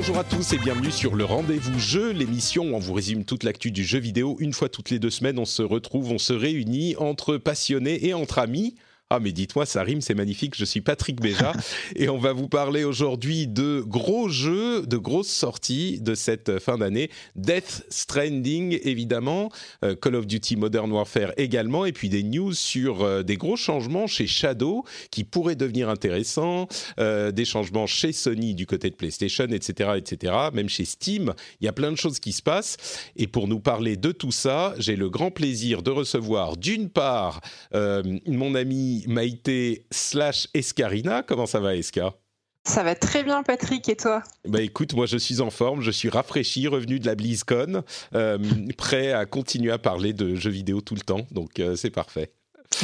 Bonjour à tous et bienvenue sur le Rendez-vous Jeu, l'émission où on vous résume toute l'actu du jeu vidéo. Une fois toutes les deux semaines, on se retrouve, on se réunit entre passionnés et entre amis. Ah mais dites-moi, ça rime, c'est magnifique. Je suis Patrick Béja et on va vous parler aujourd'hui de gros jeux, de grosses sorties de cette fin d'année. Death Stranding évidemment, euh, Call of Duty Modern Warfare également, et puis des news sur euh, des gros changements chez Shadow qui pourraient devenir intéressants, euh, des changements chez Sony du côté de PlayStation, etc., etc. Même chez Steam, il y a plein de choses qui se passent. Et pour nous parler de tout ça, j'ai le grand plaisir de recevoir d'une part mon ami Maïté slash Escarina. Comment ça va, Esca ça va très bien, Patrick, et toi? Bah écoute, moi je suis en forme, je suis rafraîchi, revenu de la BlizzCon, euh, prêt à continuer à parler de jeux vidéo tout le temps, donc euh, c'est parfait.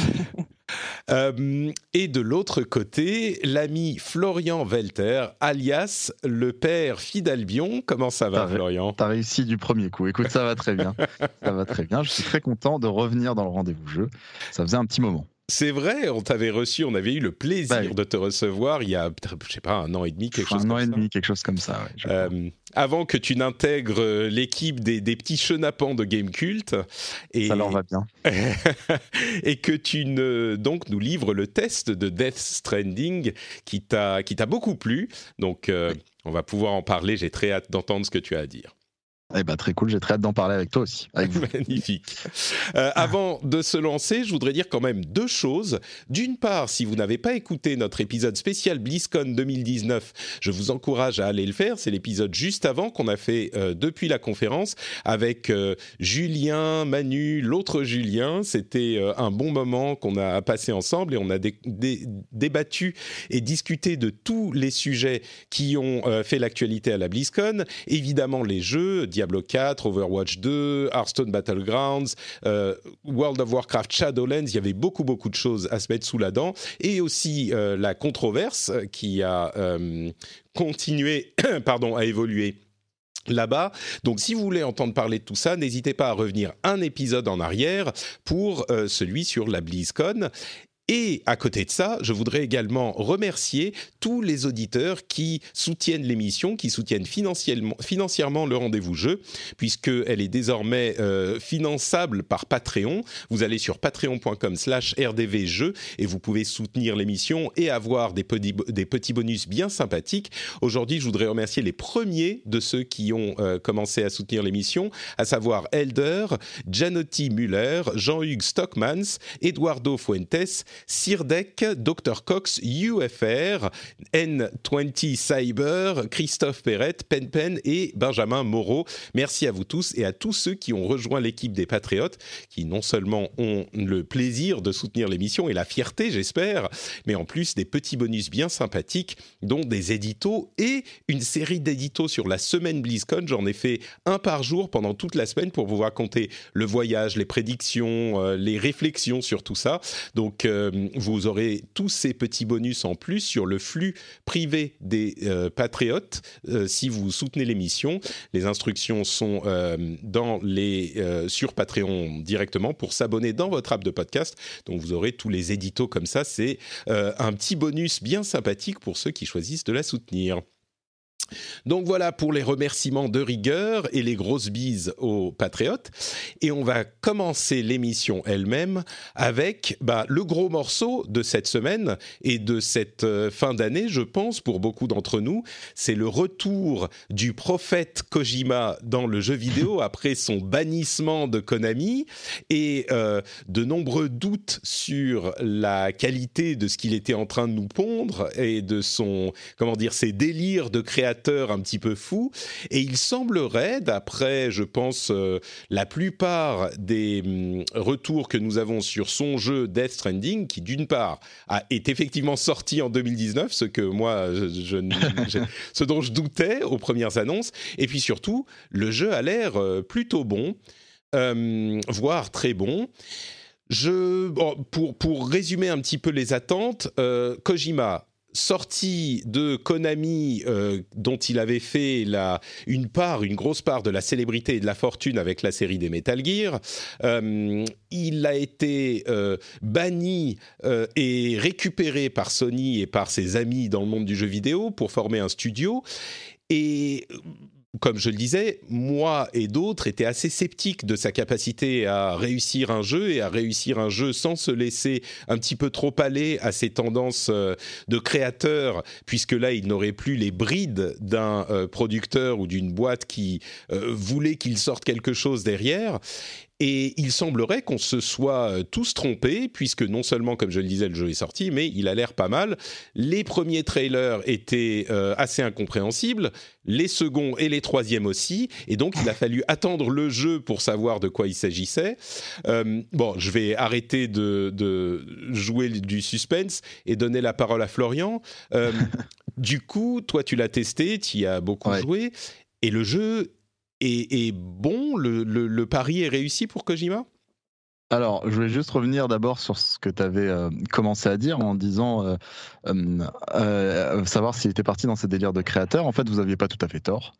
Euh, et de l'autre côté, l'ami Florian Welter, alias le père Fidalbion. Comment ça va, Florian? T'as réussi du premier coup. Écoute, ça va très bien. ça va très bien. Je suis très content de revenir dans le rendez-vous jeu. Ça faisait un petit moment. C'est vrai, on t'avait reçu, on avait eu le plaisir bah de te recevoir il y a, je sais pas, un an et demi, quelque chose comme ça. Un an et demi, quelque chose comme ça. Euh, avant que tu n'intègres euh, l'équipe des, petits chenapans de Game Cult. Et, ça leur va bien. et que tu ne, donc nous livres le test de Death Stranding qui t'a beaucoup plu. Donc euh, on va pouvoir en parler. J'ai très hâte d'entendre ce que tu as à dire. Eh ben, très cool, j'ai très hâte d'en parler avec toi aussi. Magnifique. Euh, avant de se lancer, je voudrais dire quand même deux choses. D'une part, si vous n'avez pas écouté notre épisode spécial BlizzCon 2019, je vous encourage à aller le faire. C'est l'épisode juste avant qu'on a fait euh, depuis la conférence avec euh, Julien, Manu, l'autre Julien. C'était un bon moment qu'on a passé ensemble et on a débattu et discuté de tous les sujets qui ont fait l'actualité à la BlizzCon. Évidemment, les jeux Diablo 4, Overwatch 2, Hearthstone Battlegrounds, euh, World of Warcraft Shadowlands. Il y avait beaucoup, beaucoup de choses à se mettre sous la dent. Et aussi euh, la controverse qui a euh, continué pardon, à évoluer là-bas. Donc si vous voulez entendre parler de tout ça, n'hésitez pas à revenir un épisode en arrière pour celui sur la BlizzCon. Et à côté de ça, je voudrais également remercier tous les auditeurs qui soutiennent l'émission, qui soutiennent financièrement, le rendez-vous jeu, puisqu'elle est désormais euh, finançable par Patreon. Vous allez sur patreon.com slash rdvjeux et vous pouvez soutenir l'émission et avoir des petits, des petits bonus bien sympathiques. Aujourd'hui, je voudrais remercier les premiers de ceux qui ont euh, commencé à soutenir l'émission, à savoir Elder, Janotti Muller, Jean-Hugues Stockmans, Eduardo Fuentes, Sirdec, Dr Cox, UFR, N20 Cyber, Christophe Perrette, Penpen et Benjamin Moreau. Merci à vous tous et à tous ceux qui ont rejoint l'équipe des Patriotes, qui non seulement ont le plaisir de soutenir l'émission et la fierté, j'espère, mais en plus des petits bonus bien sympathiques, dont des éditos et une série d'éditos sur la semaine BlizzCon. J'en ai fait un par jour pendant toute la semaine pour vous raconter le voyage, les prédictions, euh, les réflexions sur tout ça. Donc, euh, euh, vous aurez tous ces petits bonus en plus sur le flux privé des euh, patriotes euh, si vous soutenez l'émission. Les instructions sont dans les, sur Patreon directement pour s'abonner dans votre app de podcast. Donc vous aurez tous les éditos comme ça. C'est un petit bonus bien sympathique pour ceux qui choisissent de la soutenir. Donc voilà pour les remerciements de rigueur et les grosses bises aux patriotes. Et on va commencer l'émission elle-même avec bah, le gros morceau de cette semaine et de cette euh, fin d'année, je pense, pour beaucoup d'entre nous. C'est le retour du prophète Kojima dans le jeu vidéo après son bannissement de Konami et euh, de nombreux doutes sur la qualité de ce qu'il était en train de nous pondre et de son, comment dire, ses délires de création un petit peu fou. Et il semblerait, d'après, je pense, euh, la plupart des hum, retours que nous avons sur son jeu Death Stranding, qui d'une part a, est effectivement sorti en 2019, ce que moi, je, ce dont je doutais aux premières annonces, et puis surtout, le jeu a l'air plutôt bon, voire très bon. Je, pour, pour résumer un petit peu les attentes, euh, Kojima, sorti de Konami, euh, dont il avait fait la, une part, une grosse part de la célébrité et de la fortune avec la série des Metal Gear, euh, il a été banni et récupéré par Sony et par ses amis dans le monde du jeu vidéo pour former un studio. Et comme je le disais, moi et d'autres étaient assez sceptiques de sa capacité à réussir un jeu et à réussir un jeu sans se laisser un petit peu trop aller à ses tendances euh, de créateur, puisque là, il n'aurait plus les brides d'un euh, producteur ou d'une boîte qui euh, voulait qu'il sorte quelque chose derrière. Et il semblerait qu'on se soit euh, tous trompés, puisque non seulement, comme je le disais, le jeu est sorti, mais il a l'air pas mal. Les premiers trailers étaient euh, assez incompréhensibles, les seconds et les troisièmes aussi, et donc il a fallu attendre le jeu pour savoir de quoi il s'agissait. Euh, bon, je vais arrêter de, jouer du suspense et donner la parole à Florian. du coup, toi, tu l'as testé, tu y as beaucoup joué, et le jeu et, bon, le, pari est réussi pour Kojima? Alors, je voulais juste revenir d'abord sur ce que tu avais euh, commencé à dire en disant euh, euh, savoir s'il était parti dans ces délires de créateur. En fait, vous n'aviez pas tout à fait tort.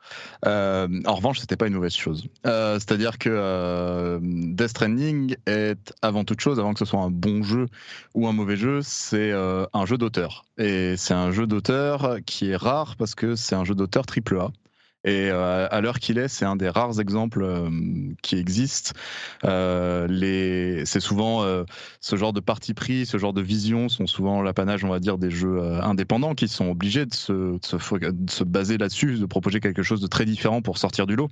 en revanche, c'était pas une mauvaise chose. C'est-à-dire que Death Stranding est avant toute chose, avant que ce soit un bon jeu ou un mauvais jeu, c'est un jeu d'auteur. Et c'est un jeu d'auteur qui est rare parce que c'est un jeu d'auteur triple A. Et euh, à l'heure qu'il est, c'est un des rares exemples euh, qui existent. Euh, c'est souvent ce genre de parti pris, ce genre de vision sont souvent l'apanage, on va dire, des jeux indépendants qui sont obligés de se, de se baser là-dessus, de proposer quelque chose de très différent pour sortir du lot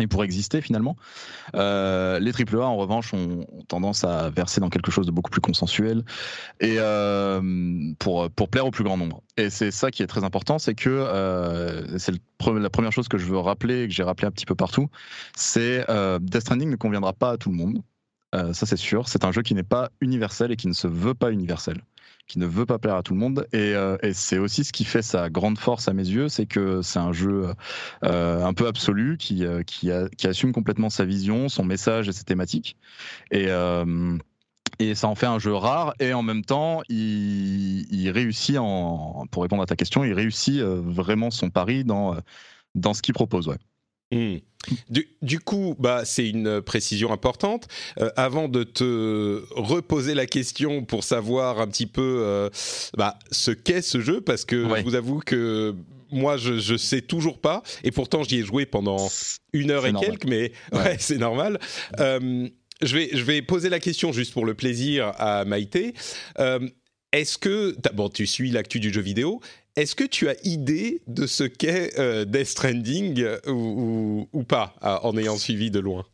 et pour exister finalement. Euh, les AAA en revanche ont, tendance à verser dans quelque chose de beaucoup plus consensuel et euh, pour pour plaire au plus grand nombre. Et c'est ça qui est très important, c'est que euh, c'est la première chose que je veux rappeler et que j'ai rappelé un petit peu partout, c'est Death Stranding ne conviendra pas à tout le monde. Ça c'est sûr. C'est un jeu qui n'est pas universel et qui ne se veut pas universel qui ne veut pas plaire à tout le monde. Euh, et, c'est aussi ce qui fait sa grande force à mes yeux, c'est que c'est un jeu euh, un peu absolu qui, euh, qui, assume complètement sa vision, son message et ses thématiques. Et ça en fait un jeu rare et en même temps il, réussit en pour répondre à ta question il réussit vraiment son pari dans dans ce qu'il propose. Mmh. Du, coup, bah, c'est une précision importante. Euh, avant de te reposer la question pour savoir un petit peu euh, bah, ce qu'est ce jeu, parce que je vous avoue que moi, je, je sais toujours pas, et pourtant j'y ai joué pendant une heure et quelques, mais ouais, c'est normal. Euh, je, vais, je vais poser la question juste pour le plaisir à Maïté. Est-ce que, bon, tu suis l'actu du jeu vidéo, est-ce que tu as idée de ce qu'est euh, Death Stranding ou, pas, en ayant suivi de loin?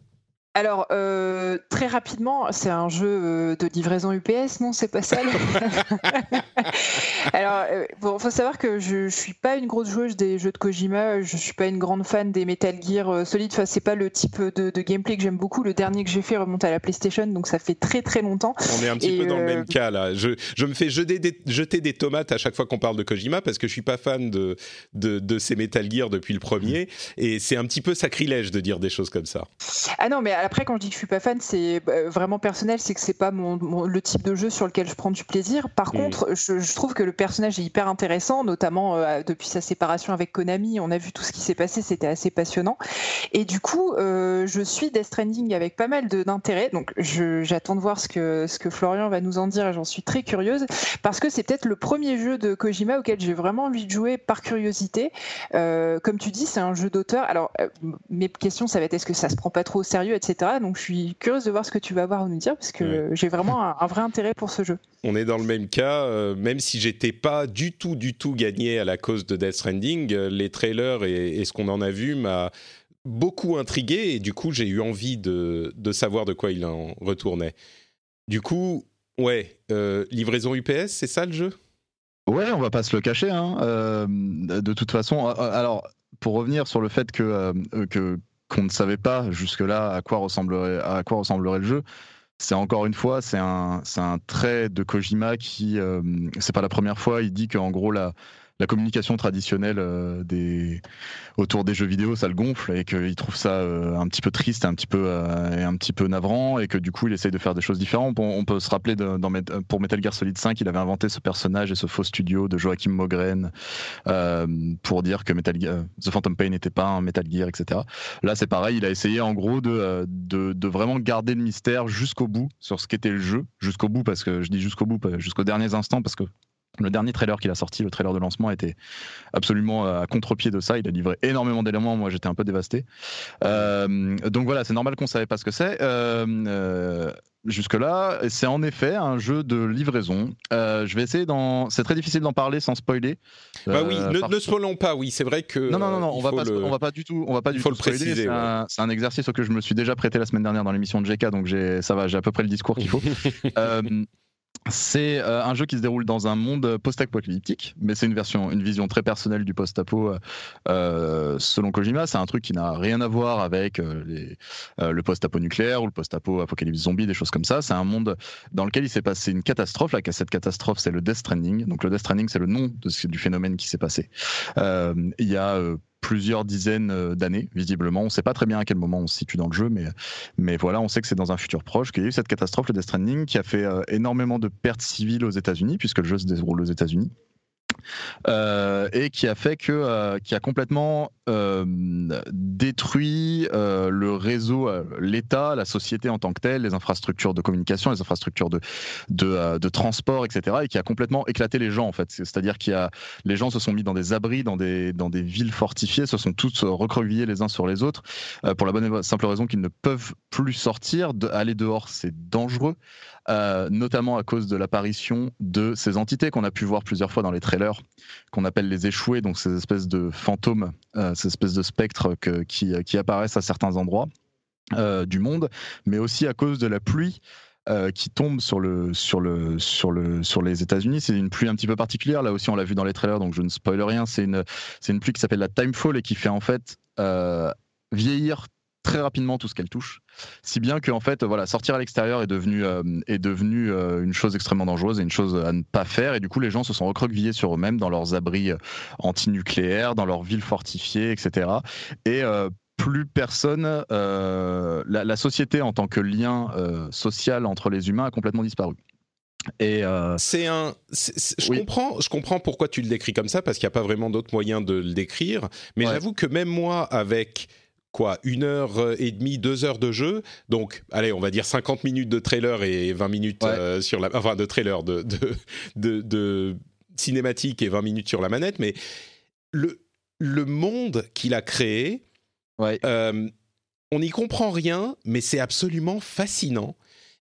Alors, euh, très rapidement, c'est un jeu euh, de livraison UPS, non C'est pas ça Alors, il faut savoir que je, ne suis pas une grosse joueuse des jeux de Kojima, je suis pas une grande fan des Metal Gear Solid, enfin, c'est pas le type de, gameplay que j'aime beaucoup. Le dernier que j'ai fait remonte à la PlayStation, donc ça fait très très longtemps. On est un petit peu dans le même cas là. Je, me fais jeter des, jeter des, tomates à chaque fois qu'on parle de Kojima parce que je suis pas fan de, de, de ces Metal Gear depuis le premier, et c'est un petit peu sacrilège de dire des choses comme ça. Ah non, mais après, quand je dis que je suis pas fan, c'est euh, vraiment personnel, c'est que c'est pas mon, le type de jeu sur lequel je prends du plaisir. Par contre, je, trouve que le personnage est hyper intéressant, notamment euh, depuis sa séparation avec Konami. On a vu tout ce qui s'est passé, c'était assez passionnant. Et du coup, euh, je suis Death Stranding avec pas mal d'intérêt. Donc, j'attends de voir ce que, ce que Florian va nous en dire et j'en suis très curieuse parce que c'est peut-être le premier jeu de Kojima auquel j'ai vraiment envie de jouer par curiosité. comme tu dis, c'est un jeu d'auteur. Alors, mes questions, ça va être est-ce que ça se prend pas trop au sérieux, etc. Donc je suis curieuse de voir ce que tu vas avoir à nous dire parce que j'ai vraiment un, vrai intérêt pour ce jeu. On est dans le même cas, euh, même si j'étais pas du tout, du tout gagné à la cause de Death Stranding, euh, les trailers et, ce qu'on en a vu m'a beaucoup intrigué et du coup j'ai eu envie de, de, savoir de quoi il en retournait. Du coup, ouais, euh, livraison UPS, c'est ça le jeu? Ouais, on va pas se le cacher. Hein. de toute façon, alors pour revenir sur le fait que que qu'on ne savait pas jusque-là à quoi ressemblerait le jeu. C'est encore une fois, c'est un, un trait de Kojima qui, euh, c'est pas la première fois, il dit qu'en gros, la, la communication traditionnelle euh, autour des jeux vidéo, ça le gonfle et qu'il trouve ça euh, un petit peu triste, un petit peu, euh, un petit peu navrant et que du coup il essaye de faire des choses différentes. On, peut se rappeler pour Metal Gear Solid 5, il avait inventé ce personnage et ce faux studio de Joachim Mogren pour dire que Metal Gear, The Phantom Pain n'était pas un Metal Gear, etc. Là c'est pareil, il a essayé en gros de, de, de vraiment garder le mystère jusqu'au bout sur ce qu'était le jeu, jusqu'au bout parce que je dis jusqu'au bout, jusqu'aux derniers instants parce que le dernier trailer qu'il a sorti, le trailer de lancement, était absolument euh, à contre-pied de ça. Il a livré énormément d'éléments. Moi, j'étais un peu dévasté. Euh, donc voilà, c'est normal qu'on savait pas ce que c'est. Euh, jusque-là, c'est en effet un jeu de livraison. je vais essayer d'en. C'est très difficile d'en parler sans spoiler. bah oui, ne, ne spoilons pas. Oui, c'est vrai que. Non, non, non, non on va pas. On va pas du tout. On va pas du faut le préciser. C'est un, exercice auquel je me suis déjà prêté la semaine dernière dans l'émission de GK, donc ça va. J'ai à peu près le discours qu'il faut. C'est euh, un jeu qui se déroule dans un monde post-apocalyptique, mais c'est une version, une vision très personnelle du post-apo. Euh, selon Kojima, c'est un truc qui n'a rien à voir avec euh, le post-apo nucléaire ou le post-apo apocalypse zombie, des choses comme ça. C'est un monde dans lequel il s'est passé une catastrophe. Là, cette catastrophe, c'est le Death Stranding. Donc le Death Stranding, c'est le nom du phénomène qui s'est passé. il y a plusieurs dizaines euh, d'années, visiblement. On ne sait pas très bien à quel moment on se situe dans le jeu, mais, mais voilà, on sait que c'est dans un futur proche qu'il y a eu cette catastrophe, le Death Stranding, qui a fait euh, énormément de pertes civiles aux États-Unis, puisque le jeu se déroule aux États-Unis. Euh, et qui a fait que, euh, qui a complètement euh, détruit le réseau, l'État, la société en tant que telle, les infrastructures de communication, les infrastructures de, de, de, transport, etc. Et qui a complètement éclaté les gens en fait. C'est-à-dire qu'il a, les gens se sont mis dans des abris, dans des, dans des villes fortifiées, se sont tous recroquevillés les uns sur les autres pour la bonne et simple raison qu'ils ne peuvent plus sortir. Aller dehors, c'est dangereux. Euh, notamment à cause de l'apparition de ces entités qu'on a pu voir plusieurs fois dans les trailers, qu'on appelle les échoués, donc ces espèces de fantômes, euh, ces espèces de spectres qui, apparaissent à certains endroits euh, du monde, mais aussi à cause de la pluie. qui tombe sur le sur le sur le sur les États-Unis. C'est une pluie un petit peu particulière. Là aussi, on l'a vu dans les trailers, donc je ne spoil rien. C'est une pluie qui s'appelle la Timefall et qui fait en fait vieillir très rapidement tout ce qu'elle touche, si bien que en fait voilà sortir à l'extérieur est devenu euh, est devenu euh, une chose extrêmement dangereuse et une chose à ne pas faire et du coup les gens se sont recroquevillés sur eux-mêmes dans leurs abris euh, antinucléaires, dans leurs villes fortifiées, etc. Et plus personne, la, société en tant que lien social entre les humains a complètement disparu. Et c'est un. je comprends. Je comprends pourquoi tu le décris comme ça parce qu'il n'y a pas vraiment d'autre moyen de le décrire. Mais j'avoue que même moi, avec quoi, une heure euh, et demie, deux heures de jeu. Donc, allez, on va dire 50 minutes de trailer et 20 minutes euh, sur la, enfin de trailer de de, de, cinématique et 20 minutes sur la manette. Mais le le monde qu'il a créé, euh, on n'y comprend rien, mais c'est absolument fascinant.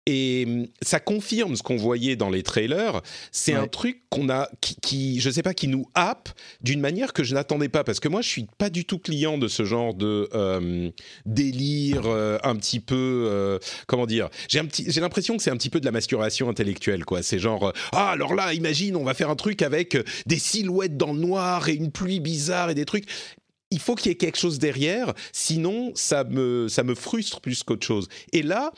Et hum, ça confirme ce qu'on voyait dans les trailers. C'est un truc qu'on a, qui, je sais pas, qui nous happe d'une manière que je n'attendais pas. Parce que moi, je suis pas du tout client de ce genre de hum, délire euh, un petit peu, euh, comment dire. J'ai un petit, j'ai l'impression que c'est un petit peu de la masturbation intellectuelle, quoi. C'est genre, euh, ah alors là, imagine, on va faire un truc avec des silhouettes dans le noir et une pluie bizarre et des trucs il faut qu'il y ait quelque chose derrière, sinon ça me, ça me frustre plus qu'autre chose. Et là,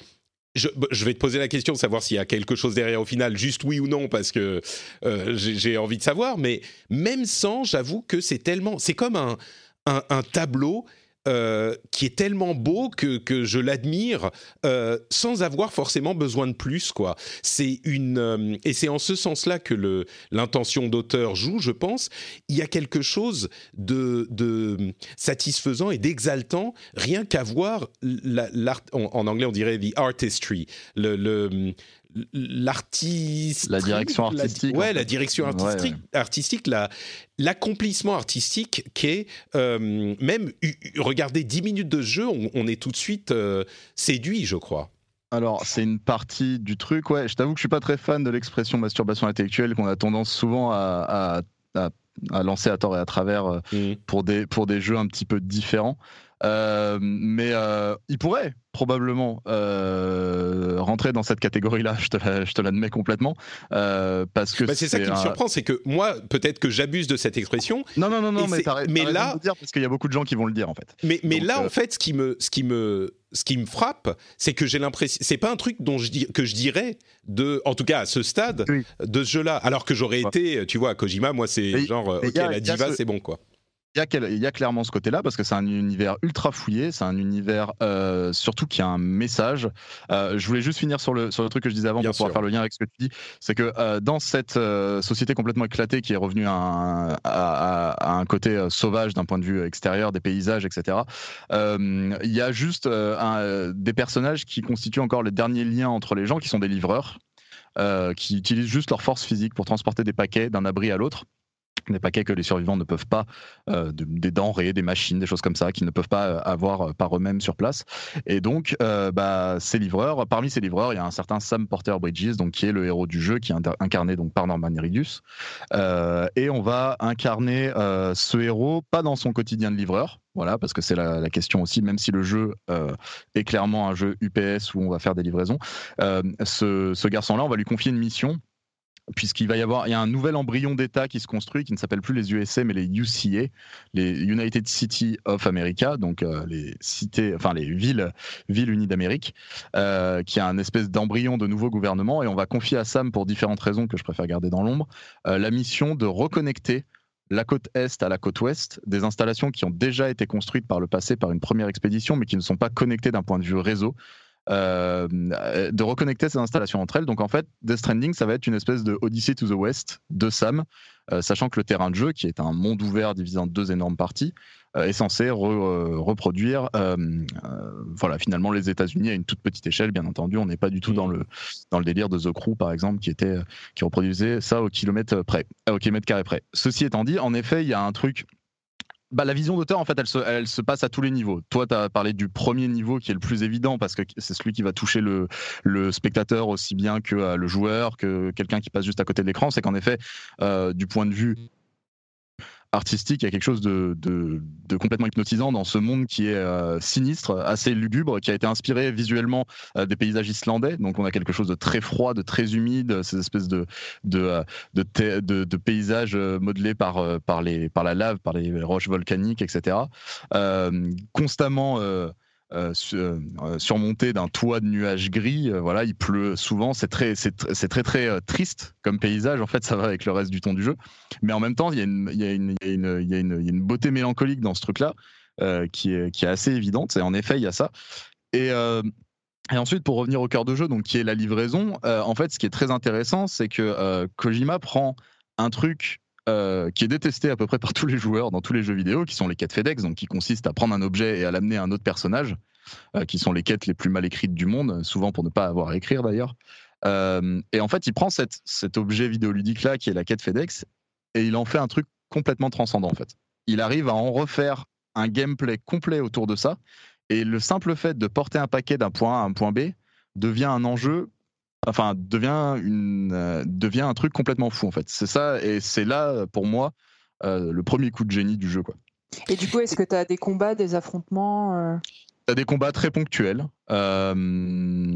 bah, je, vais te poser la question de savoir s'il y a quelque chose derrière au final, juste oui ou non, parce que euh, j'ai envie de savoir. Mais même sans, j'avoue que c'est tellement, c'est comme un, un, tableau euh, qui est tellement beau que, je l'admire euh, sans avoir forcément besoin de plus quoi. C'est une euh, et c'est en ce sens-là que l'intention d'auteur joue, je pense. Il y a quelque chose de, satisfaisant et d'exaltant rien qu'à voir l'art en, anglais on dirait the artistry, le l'artiste la direction artistique ouais la direction artistique artistique la l'accomplissement artistique qui est euh, même regarder 10 minutes de jeu on, est tout de suite euh, séduit je crois alors, c'est une partie du truc, ouais. Je t'avoue que je suis pas très fan de l'expression masturbation intellectuelle qu'on a tendance souvent à, à, lancer à tort et à travers euh, mmh. pour, des, pour des jeux un petit peu différents. Mais il pourrait probablement rentrer dans cette catégorie-là. Je te l'admets complètement parce que bah, c'est ça qui me surprend, c'est que moi, peut-être que j'abuse de cette expression. Non, non, non, non, mais, mais là, de dire parce qu'il y a beaucoup de gens qui vont le dire en fait. Mais, mais là, en fait, ce qui me, ce qui me ce qui me frappe, c'est que j'ai l'impression, c'est pas un truc dont je dis, que je dirais de, en tout cas à ce stade de ce jeu-là, alors que j'aurais été, tu vois, Kojima, moi c'est genre, ok, la diva, c'est bon quoi il y, a clairement ce côté-là parce que c'est un univers ultra fouillé, c'est un univers euh, surtout qui a un message. Euh, je voulais juste finir sur le, sur le truc que je disais avant pour pouvoir faire le lien avec ce que tu dis. C'est que euh, dans cette société complètement éclatée qui est revenue à un, à, un côté sauvage d'un point de vue extérieur, des paysages, etc., il y a juste un, des personnages qui constituent encore les derniers liens entre les gens qui sont des livreurs. qui utilisent juste leur force physique pour transporter des paquets d'un abri à l'autre des paquets que les survivants ne peuvent pas, euh, des denrées, des machines, des choses comme ça, qu'ils ne peuvent pas euh, avoir euh, par eux-mêmes sur place. Et donc, bah, ces livreurs, parmi ces livreurs, il y a un certain Sam Porter Bridges, donc qui est le héros du jeu, qui est incarné donc par Norman Reedus. et on va incarner ce héros, pas dans son quotidien de livreur, voilà, parce que c'est la, question aussi, même si le jeu est clairement un jeu UPS où on va faire des livraisons, ce, ce garçon-là, on va lui confier une mission puisqu'il va y avoir il y a un nouvel embryon d'État qui se construit qui ne s'appelle plus les USA mais les UCA, les United City of America, donc euh, les villes, villes unies d'Amérique, euh, qui a un espèce d'embryon de nouveau gouvernement et on va confier à Sam pour différentes raisons que je préfère garder dans l'ombre euh, la mission de reconnecter la côte est à la côte ouest, des installations qui ont déjà été construites par le passé par une première expédition mais qui ne sont pas connectées d'un point de vue réseau. Euh, de reconnecter ces installations entre elles. Donc en fait, Death Stranding, ça va être une espèce de Odyssey to the West de Sam, euh, sachant que le terrain de jeu, qui est un monde ouvert divisé en deux énormes parties, euh, est censé reproduire voilà, finalement les États-Unis à une toute petite échelle, bien entendu. On n'est pas du tout dans, le, dans le délire de The Crew, par exemple, qui, était, qui reproduisait ça au kilomètre près, au kilomètre carré près. Ceci étant dit, en effet, il y a un truc bah, la vision d'auteur, en fait, elle se, elle se, passe à tous les niveaux. Toi, tu as parlé du premier niveau qui est le plus évident parce que c'est celui qui va toucher le, le spectateur aussi bien que euh, le joueur, que quelqu'un qui passe juste à côté de l'écran. C'est qu'en effet, euh, du point de vue artistique, il y a quelque chose de, complètement hypnotisant dans ce monde qui est euh, sinistre, assez lugubre, qui a été inspiré visuellement euh, des paysages islandais. Donc on a quelque chose de très froid, de très humide, ces espèces de, euh, paysages modelés par, la lave, par les roches volcaniques, etc. constamment euh, euh, surmonté d'un toit de nuages gris. Euh, voilà, il pleut souvent. C'est très, c'est très très triste comme paysage. En fait, ça va avec le reste du ton du jeu. Mais en même temps, il y a une, y y y a beauté mélancolique dans ce truc-là qui est, qui est assez évidente. Et en effet, il y a ça. Et et ensuite, pour revenir au cœur de jeu, donc qui est la livraison, en fait, ce qui est très intéressant, c'est que Kojima prend un truc euh, qui est détesté à peu près par tous les joueurs dans tous les jeux vidéo, qui sont les quêtes FedEx, donc qui consistent à prendre un objet et à l'amener à un autre personnage, euh, qui sont les quêtes les plus mal écrites du monde, souvent pour ne pas avoir à écrire d'ailleurs. Euh, et en fait, il prend cet objet vidéoludique là, qui est la quête FedEx, et il en fait un truc complètement transcendant en fait. Il arrive à en refaire un gameplay complet autour de ça, et le simple fait de porter un paquet d'un point A à un point B devient un enjeu enfin devient une euh, devient un truc complètement fou en fait. C'est ça et c'est là pour moi euh, le premier coup de génie du jeu quoi. Et du coup, est-ce que tu as des combats, des affrontements euh? Tu as des combats très ponctuels. Euh,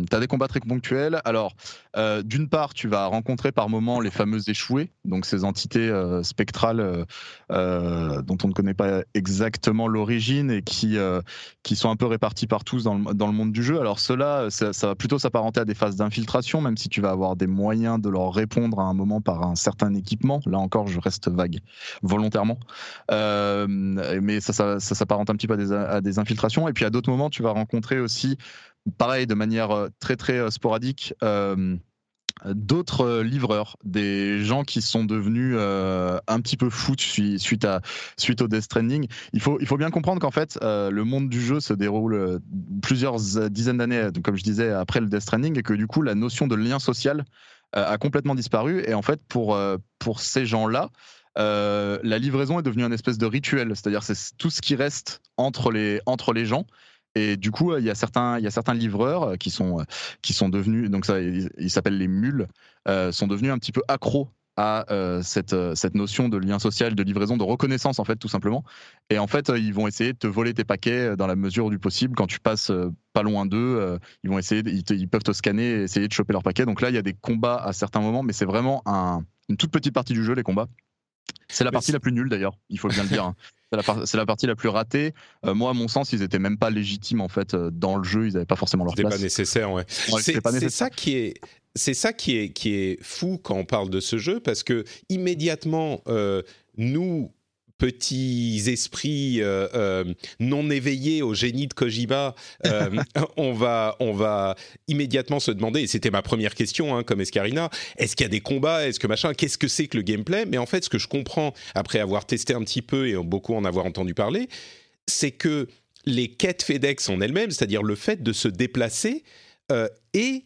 tu as des combats très ponctuels. Alors, euh, d'une part, tu vas rencontrer par moments les fameux échoués, donc ces entités euh, spectrales euh, dont on ne connaît pas exactement l'origine et qui, qui sont un peu réparties partout dans le, dans le monde du jeu. Alors, cela, ça, va plutôt s'apparenter à des phases d'infiltration, même si tu vas avoir des moyens de leur répondre à un moment par un certain équipement. Là encore, je reste vague volontairement. mais ça, ça, ça s'apparente un petit peu à des infiltrations. Et puis, à d'autres moments, tu vas rencontrer aussi pareil, de manière euh, très très euh, sporadique, euh, d'autres livreurs, des gens qui sont devenus un petit peu fous suite, à, suite au Death Stranding. Il faut, il faut bien comprendre qu'en fait, le monde du jeu se déroule plusieurs dizaines d'années, comme je disais, après le Death Stranding, et que du coup, la notion de lien social a complètement disparu. Et en fait, pour, pour ces gens-là, la livraison est devenue un espèce de rituel, c'est-à-dire c'est tout ce qui reste entre les, entre les gens. Et du coup, il y a certains, il y a certains livreurs euh, qui sont, euh, qui sont devenus, donc ça, ils s'appellent les mules, euh, sont devenus un petit peu accros à cette, cette notion de lien social, de livraison, de reconnaissance en fait tout simplement. Et en fait, ils vont essayer de te voler tes paquets dans la mesure du possible. Quand tu passes pas loin d'eux, ils vont essayer, ils, peuvent te scanner et essayer de choper leurs paquets. Donc là, il y a des combats à certains moments, mais c'est vraiment un, une toute petite partie du jeu les combats. C'est la partie la plus nulle d'ailleurs, il faut bien le dire. C'est la, partie la plus ratée. Euh, moi, à mon sens, ils étaient même pas légitimes en fait euh, dans le jeu. Ils n'avaient pas forcément leur place. C'était pas nécessaire, ouais. c'est ça qui est. C'est ça qui est, qui est fou quand on parle de ce jeu parce que immédiatement, euh, nous, petits esprits euh, euh, non éveillés au génie de Kojima, euh, on, va, on va immédiatement se demander, et c'était ma première question hein, comme Escarina, est-ce qu'il y a des combats, est-ce que machin, qu'est-ce que c'est que le gameplay? Mais en fait, ce que je comprends, après avoir testé un petit peu et beaucoup en avoir entendu parler, c'est que les quêtes FedEx en elles-mêmes, c'est-à-dire le fait de se déplacer, est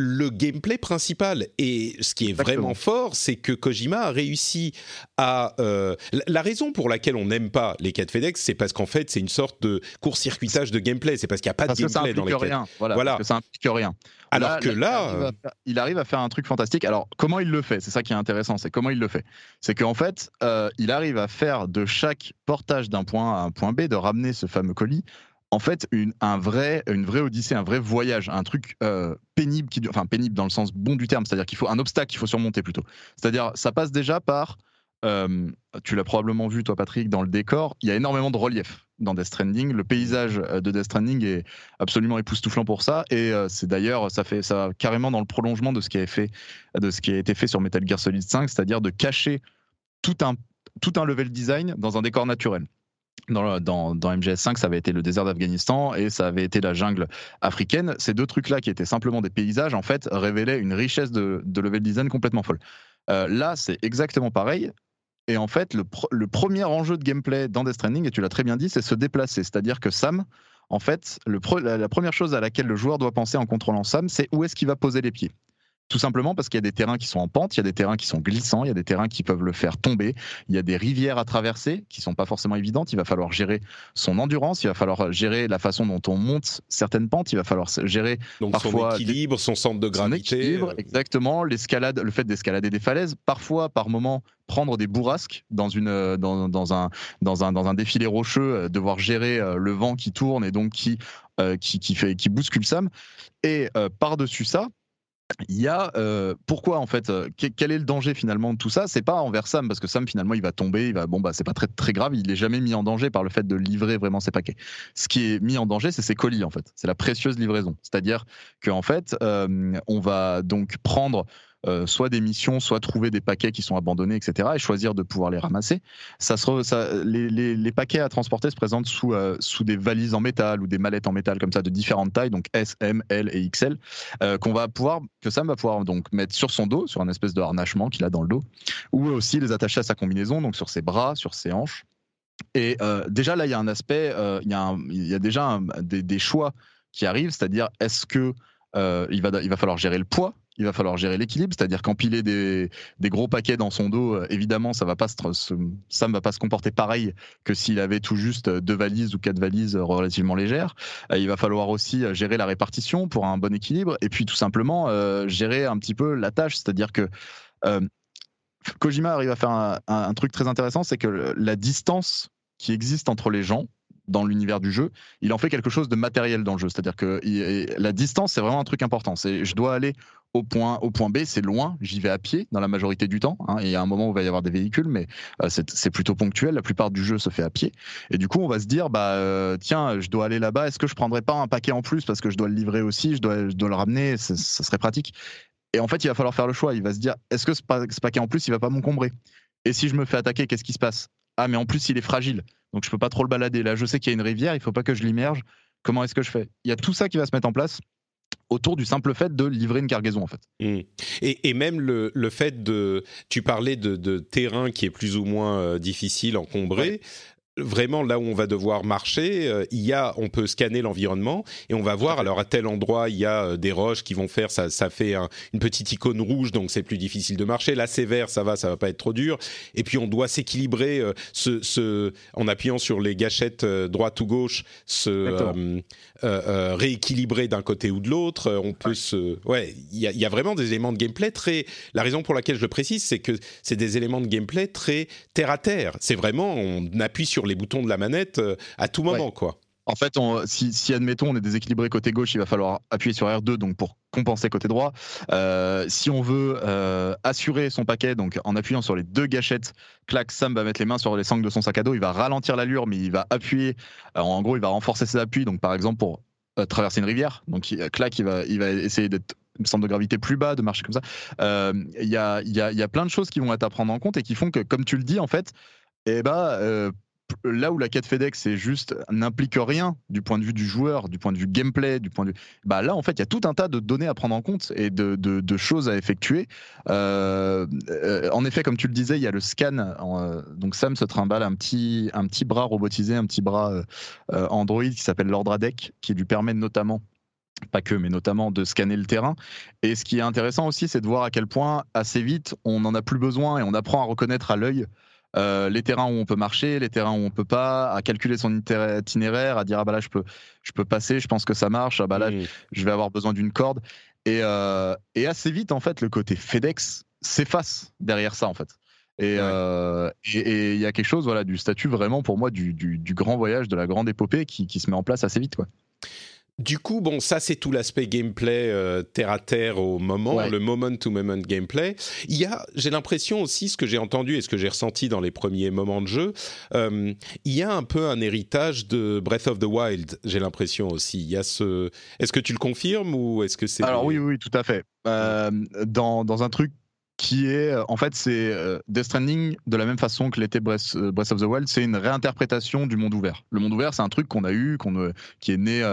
le gameplay principal. Et ce qui est vraiment fort, c'est que Kojima a réussi à... Euh, la raison pour laquelle on n'aime pas les quêtes FedEx, c'est parce qu'en fait, c'est une sorte de court-circuitage de gameplay. C'est parce qu'il n'y a pas de gameplay dans les quêtes. Rien. Voilà, Parce que ça implique rien. Alors que là... Il arrive, à faire un truc fantastique. Alors, comment il le fait? C'est ça qui est intéressant, c'est comment il le fait. C'est qu'en fait, euh, il arrive à faire de chaque portage d'un point A à un point B, de ramener ce fameux colis, en fait une, un vrai, une vraie odyssée, un vrai voyage, un truc euh, pénible, qui, enfin pénible dans le sens bon du terme, c'est-à-dire qu'il faut un obstacle qu'il faut surmonter plutôt. C'est-à-dire ça passe déjà par, euh, tu l'as probablement vu toi Patrick, dans le décor, il y a énormément de relief dans Death Stranding. Le paysage euh, de Death Stranding est absolument époustouflant pour ça, et c'est d'ailleurs ça fait ça carrément dans le prolongement de ce qui a fait, de ce qui a été fait sur Metal Gear Solid 5, c'est-à-dire de cacher tout un tout un level design dans un décor naturel dans, dans, dans, MGS5, ça avait été le désert d'Afghanistan et ça avait été la jungle africaine. Ces deux trucs-là, qui étaient simplement des paysages, en fait, révélaient une richesse de, de level design complètement folle. Euh, là, c'est exactement pareil. Et en fait, le, le, premier enjeu de gameplay dans Death Stranding, et tu l'as très bien dit, c'est se déplacer. C'est-à-dire que Sam, en fait, le la, la première chose à laquelle le joueur doit penser en contrôlant Sam, c'est où est-ce qu'il va poser les pieds. Tout simplement parce qu'il y a des terrains qui sont en pente, il y a des terrains qui sont glissants, il y a des terrains qui peuvent le faire tomber, il y a des rivières à traverser qui sont pas forcément évidentes. Il va falloir gérer son endurance, il va falloir gérer la façon dont on monte certaines pentes, il va falloir gérer Donc parfois son équilibre, son centre de gravité. Euh. exactement, l'escalade, le fait d'escalader des falaises, parfois par moment prendre des bourrasques dans une euh, dans, dans un dans un dans un défilé rocheux, euh, devoir gérer le vent qui tourne et donc qui qui, qui fait qui bouscule Sam. Et par dessus ça, il y a euh, pourquoi en fait euh, quel est le danger finalement de tout ça? C'est pas envers Sam parce que Sam finalement il va tomber il va bon bah c'est pas très très grave il est jamais mis en danger par le fait de livrer vraiment ses paquets. Ce qui est mis en danger c'est ses colis en fait. C'est la précieuse livraison. C'est-à-dire que en fait euh, on va donc prendre euh, soit des missions, soit trouver des paquets qui sont abandonnés, etc., et choisir de pouvoir les ramasser. Ça ça, les, paquets à transporter se présentent sous, euh, sous des valises en métal ou des mallettes en métal comme ça de différentes tailles, donc S, M, L et XL, euh, qu'on va pouvoir, que Sam va pouvoir donc mettre sur son dos, sur un espèce de harnachement qu'il a dans le dos, ou aussi les attacher à sa combinaison, donc sur ses bras, sur ses hanches. Et déjà là, il y a un aspect, il y, a y a déjà des, des, choix qui arrivent, c'est-à-dire est-ce que il, va, il va falloir gérer le poids il va falloir gérer l'équilibre, c'est-à-dire qu'empiler des, gros paquets dans son dos, euh, évidemment, ça ne va pas se comporter pareil que s'il avait tout juste deux valises ou quatre valises relativement légères. Euh, il va falloir aussi euh, gérer la répartition pour un bon équilibre, et puis tout simplement gérer un petit peu la tâche, c'est-à-dire que Kojima arrive à faire un, truc très intéressant, c'est que la distance qui existe entre les gens, dans l'univers du jeu, il en fait quelque chose de matériel dans le jeu. C'est-à-dire que la distance, c'est vraiment un truc important. Je dois aller au point, au point B, c'est loin, j'y vais à pied dans la majorité du temps. Hein, il y a un moment où il va y avoir des véhicules, mais euh, c'est plutôt ponctuel. La plupart du jeu se fait à pied. Et du coup, on va se dire, bah euh, tiens, je dois aller là-bas. Est-ce que je prendrais pas un paquet en plus parce que je dois le livrer aussi, je dois, le ramener, ça serait pratique. Et en fait, il va falloir faire le choix. Il va se dire, est-ce que ce, ce paquet en plus, il va pas m'encombrer? Et si je me fais attaquer, qu'est-ce qui se passe? Ah, mais en plus, il est fragile donc je peux pas trop le balader. Là, je sais qu'il y a une rivière, il faut pas que je l'immerge. Comment est-ce que je fais? Il y a tout ça qui va se mettre en place autour du simple fait de livrer une cargaison en fait. Mmh. Et, même le, fait de, tu parlais de, terrain qui est plus ou moins euh, difficile, encombré. Vraiment là où on va devoir marcher, euh, il y a, on peut scanner l'environnement et on va voir. Alors à tel endroit, il y a euh, des roches qui vont faire, ça, ça fait une petite icône rouge, donc c'est plus difficile de marcher. Là, c'est vert, ça va, ça va pas être trop dur. Et puis on doit s'équilibrer, ce, ce, en appuyant sur les gâchettes droite ou gauche, se rééquilibrer d'un côté ou de l'autre. On peut se, ouais, il y a, y a vraiment des éléments de gameplay très. La raison pour laquelle je le précise, c'est que c'est des éléments de gameplay très terre à terre. C'est vraiment, on appuie sur les boutons de la manette euh, à tout moment, quoi. En fait, si, admettons on est déséquilibré côté gauche, il va falloir appuyer sur R2 donc pour compenser côté droit. Euh, si on veut euh, assurer son paquet, donc en appuyant sur les deux gâchettes, clac, Sam va mettre les mains sur les sangles de son sac à dos, il va ralentir l'allure, mais il va appuyer. en gros, il va renforcer ses appuis. Donc par exemple pour traverser une rivière, donc clac, il va, il va essayer d'être centre de gravité plus bas, de marcher comme ça. Il y, a, y, a, y, a, plein de choses qui vont être à prendre en compte et qui font que, comme tu le dis, en fait, eh ben, là où la quête FedEx c'est juste n'implique rien du point de vue du joueur, du point de vue gameplay, du point de vue, bah là en fait il y a tout un tas de données à prendre en compte et de, choses à effectuer. Euh, en effet, comme tu le disais, il y a le scan. donc Sam se trimballe un petit bras robotisé, un petit bras euh, Android qui s'appelle l'Ordradec, qui lui permet notamment pas que, mais notamment de scanner le terrain. Et ce qui est intéressant aussi, c'est de voir à quel point assez vite on n'en a plus besoin et on apprend à reconnaître à l'œil euh, les terrains où on peut marcher, les terrains où on peut pas, à calculer son itinéraire, à dire ah bah là je peux, je peux passer, je pense que ça marche, ah bah là je vais avoir besoin d'une corde. Euh, et, assez vite en fait le côté FedEx s'efface derrière ça en fait. Et euh, il y a quelque chose voilà du statut vraiment pour moi du, grand voyage, de la grande épopée qui, qui se met en place assez vite quoi. Du coup, bon, ça c'est tout l'aspect gameplay euh, terre à terre au moment, le moment-to-moment gameplay. Il y a, j'ai l'impression aussi, ce que j'ai entendu et ce que j'ai ressenti dans les premiers moments de jeu, euh, il y a un peu un héritage de Breath of the Wild. J'ai l'impression aussi. Il y a ce. Est-ce que tu le confirmes ou est-ce que c'est Alors oui, oui, tout à fait. Euh, dans, dans un truc qui est euh, en fait c'est euh, Death Stranding de la même façon que l'était euh, Breath, of the Wild, c'est une réinterprétation du monde ouvert. Le monde ouvert, c'est un truc qu'on a eu, qu'on qui est né,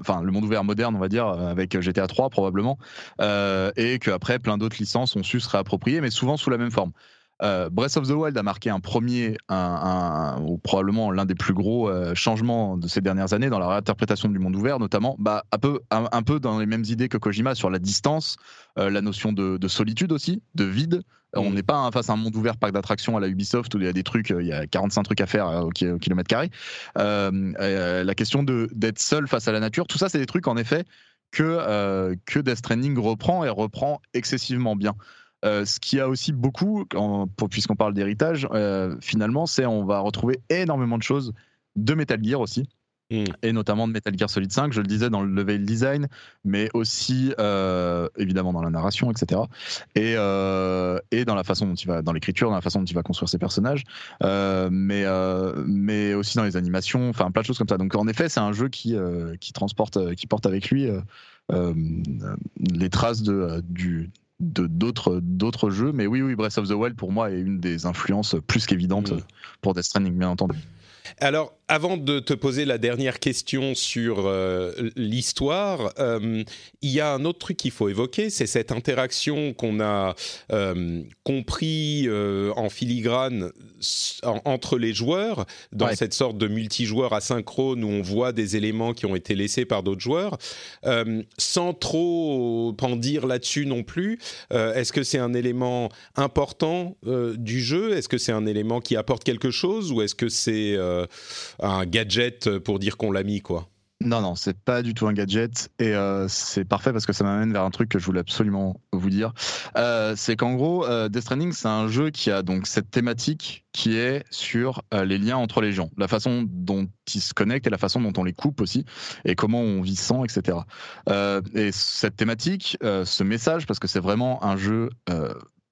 enfin le monde ouvert moderne, on va dire, avec GTA 3 probablement, et qu'après plein d'autres licences ont su se réapproprier, mais souvent sous la même forme. Euh, Breath of the Wild a marqué un premier, un, ou probablement l'un des plus gros euh, changements de ces dernières années dans la réinterprétation du monde ouvert, notamment bah, un, peu, un, peu dans les mêmes idées que Kojima sur la distance, euh, la notion de, solitude aussi, de vide. On mm. n'est pas face à un monde ouvert parc d'attractions à la Ubisoft où il y a des trucs, il y a 45 trucs à faire au, kilomètre carré. la question d'être seul face à la nature, tout ça, c'est des trucs en effet que, que Death Stranding reprend et reprend excessivement bien. Euh, ce qui a aussi beaucoup, puisqu'on parle d'héritage, euh, finalement, c'est on va retrouver énormément de choses de Metal Gear aussi. Hmm. Et notamment de Metal Gear Solid 5, je le disais dans le level design, mais aussi euh, évidemment dans la narration, etc. Et, et dans la façon dont il va, dans l'écriture, dans la façon dont il va construire ses personnages, mais mais aussi dans les animations, enfin plein de choses comme ça. Donc en effet, c'est un jeu qui qui transporte, qui porte avec lui les traces de du de d'autres d'autres jeux mais oui oui Breath of the Wild pour moi est une des influences plus qu'évidentes mm. pour Death Stranding bien entendu alors, avant de te poser la dernière question sur euh, l'histoire, euh, il y a un autre truc qu'il faut évoquer, c'est cette interaction qu'on a euh, compris en filigrane entre les joueurs, dans cette sorte de multijoueur asynchrone où on voit des éléments qui ont été laissés par d'autres joueurs, sans trop en dire là-dessus non plus. Est-ce que c'est un élément important du jeu? Est-ce que c'est un élément qui apporte quelque chose? Ou est-ce que c'est un gadget pour dire qu'on l'a mis, quoi. Non, non, c'est pas du tout un gadget et euh, c'est parfait parce que ça m'amène vers un truc que je voulais absolument vous dire. Euh, c'est qu'en gros, euh, Death Stranding, c'est un jeu qui a donc cette thématique qui est sur les liens entre les gens, la façon dont ils se connectent et la façon dont on les coupe aussi et comment on vit sans, etc. et cette thématique, ce message, parce que c'est vraiment un jeu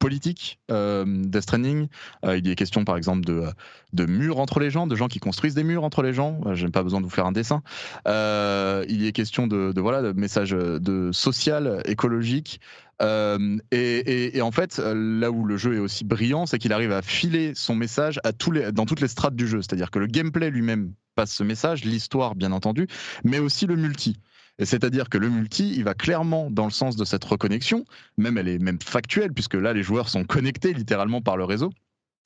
politique euh, Death Stranding. Euh, il y a question par exemple de, de murs entre les gens, de gens qui construisent des murs entre les gens. Euh, je n'ai pas besoin de vous faire un dessin. Euh, il y a question de, voilà de message de social, écologique. Et, et, en fait, là où le jeu est aussi brillant, c'est qu'il arrive à filer son message à tous les, dans toutes les strates du jeu. C'est-à-dire que le gameplay lui-même passe ce message, l'histoire bien entendu, mais aussi le multi. C'est-à-dire que le multi, il va clairement dans le sens de cette reconnexion, même elle est même factuelle, puisque là, les joueurs sont connectés littéralement par le réseau.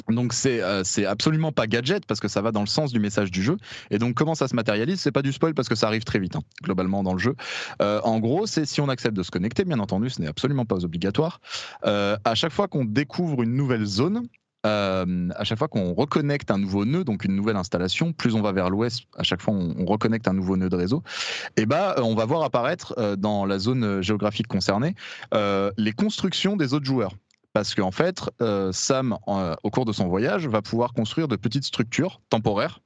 Donc c'est euh, absolument pas gadget parce que ça va dans le sens du message du jeu. Et donc comment ça se matérialise? C'est pas du spoil parce que ça arrive très vite hein, globalement dans le jeu. Euh, en gros, c'est si on accepte de se connecter, bien entendu, ce n'est absolument pas obligatoire. Euh, à chaque fois qu'on découvre une nouvelle zone, euh, à chaque fois qu'on reconnecte un nouveau nœud, donc une nouvelle installation, plus on va vers l'ouest, à chaque fois on, on, reconnecte un nouveau nœud de réseau, et bah on va voir apparaître euh, dans la zone géographique concernée euh, les constructions des autres joueurs parce qu'en fait, euh, Sam, euh, au cours de son voyage, va pouvoir construire de petites structures temporaires.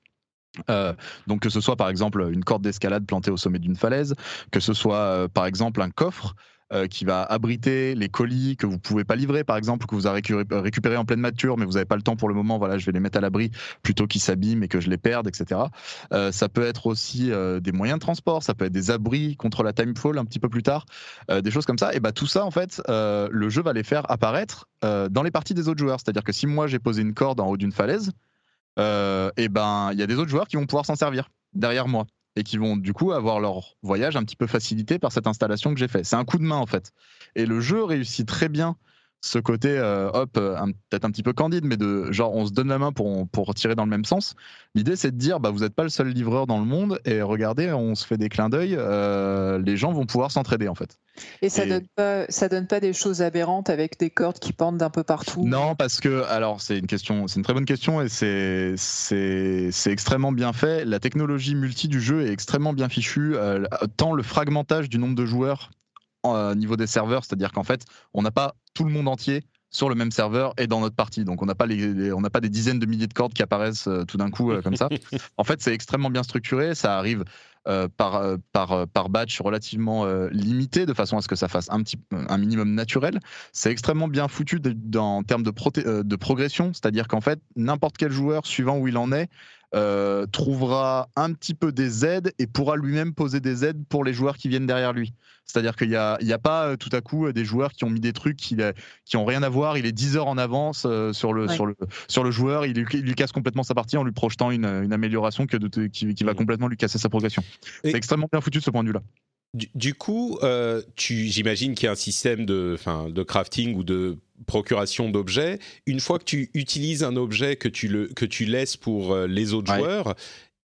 Euh, donc que ce soit par exemple une corde d'escalade plantée au sommet d'une falaise, que ce soit euh, par exemple un coffre euh, qui va abriter les colis que vous pouvez pas livrer, par exemple, que vous avez récupéré en pleine mature, mais vous n'avez pas le temps pour le moment. Voilà, je vais les mettre à l'abri plutôt qu'ils s'abîment et que je les perde, etc. Euh, ça peut être aussi euh, des moyens de transport, ça peut être des abris contre la timefall un petit peu plus tard, euh, des choses comme ça. Et bah tout ça, en fait, euh, le jeu va les faire apparaître dans les parties des autres joueurs. C'est-à-dire que si moi j'ai posé une corde en haut d'une falaise, et ben il y a des autres joueurs qui vont pouvoir s'en servir derrière moi et qui vont du coup avoir leur voyage un petit peu facilité par cette installation que j'ai fait. C'est un coup de main en fait. Et le jeu réussit très bien ce côté, euh, hop, peut-être un petit peu candide, mais de genre on se donne la main pour, pour tirer dans le même sens. L'idée c'est de dire, bah, vous n'êtes pas le seul livreur dans le monde et regardez, on se fait des clins d'œil, euh, les gens vont pouvoir s'entraider en fait. Et ça et... donne pas, ça donne pas des choses aberrantes avec des cordes qui pendent d'un peu partout? Non, parce que alors c'est une question, c'est une très bonne question et c'est c'est c'est extrêmement bien fait. La technologie multi du jeu est extrêmement bien fichue. Euh, tant le fragmentage du nombre de joueurs au euh, niveau des serveurs, c'est-à-dire qu'en fait, on n'a pas tout le monde entier sur le même serveur et dans notre partie. Donc on n'a pas les, les on n'a pas des dizaines de milliers de cordes qui apparaissent euh, tout d'un coup euh, comme ça. en fait, c'est extrêmement bien structuré, ça arrive euh, par, par, par batch relativement euh, limité, de façon à ce que ça fasse un, petit, un minimum naturel. C'est extrêmement bien foutu de, de, en termes de, de progression, c'est-à-dire qu'en fait, n'importe quel joueur, suivant où il en est, euh, trouvera un petit peu des aides et pourra lui-même poser des aides pour les joueurs qui viennent derrière lui. C'est-à-dire qu'il n'y a, il y a pas euh, tout à coup des joueurs qui ont mis des trucs qui, qui ont rien à voir. Il est 10 heures en avance euh, sur, le, ouais. sur, le, sur le joueur. Il, il, lui casse complètement sa partie en lui projetant une, une amélioration que de, qui, qui, va complètement lui casser sa progression. Et... C'est extrêmement bien foutu de ce point de vue-là. Du, du, coup, euh, j'imagine qu'il y a un système de, de crafting ou de procuration d'objets. Une fois que tu utilises un objet que tu, le, que tu laisses pour euh, les autres ouais. joueurs,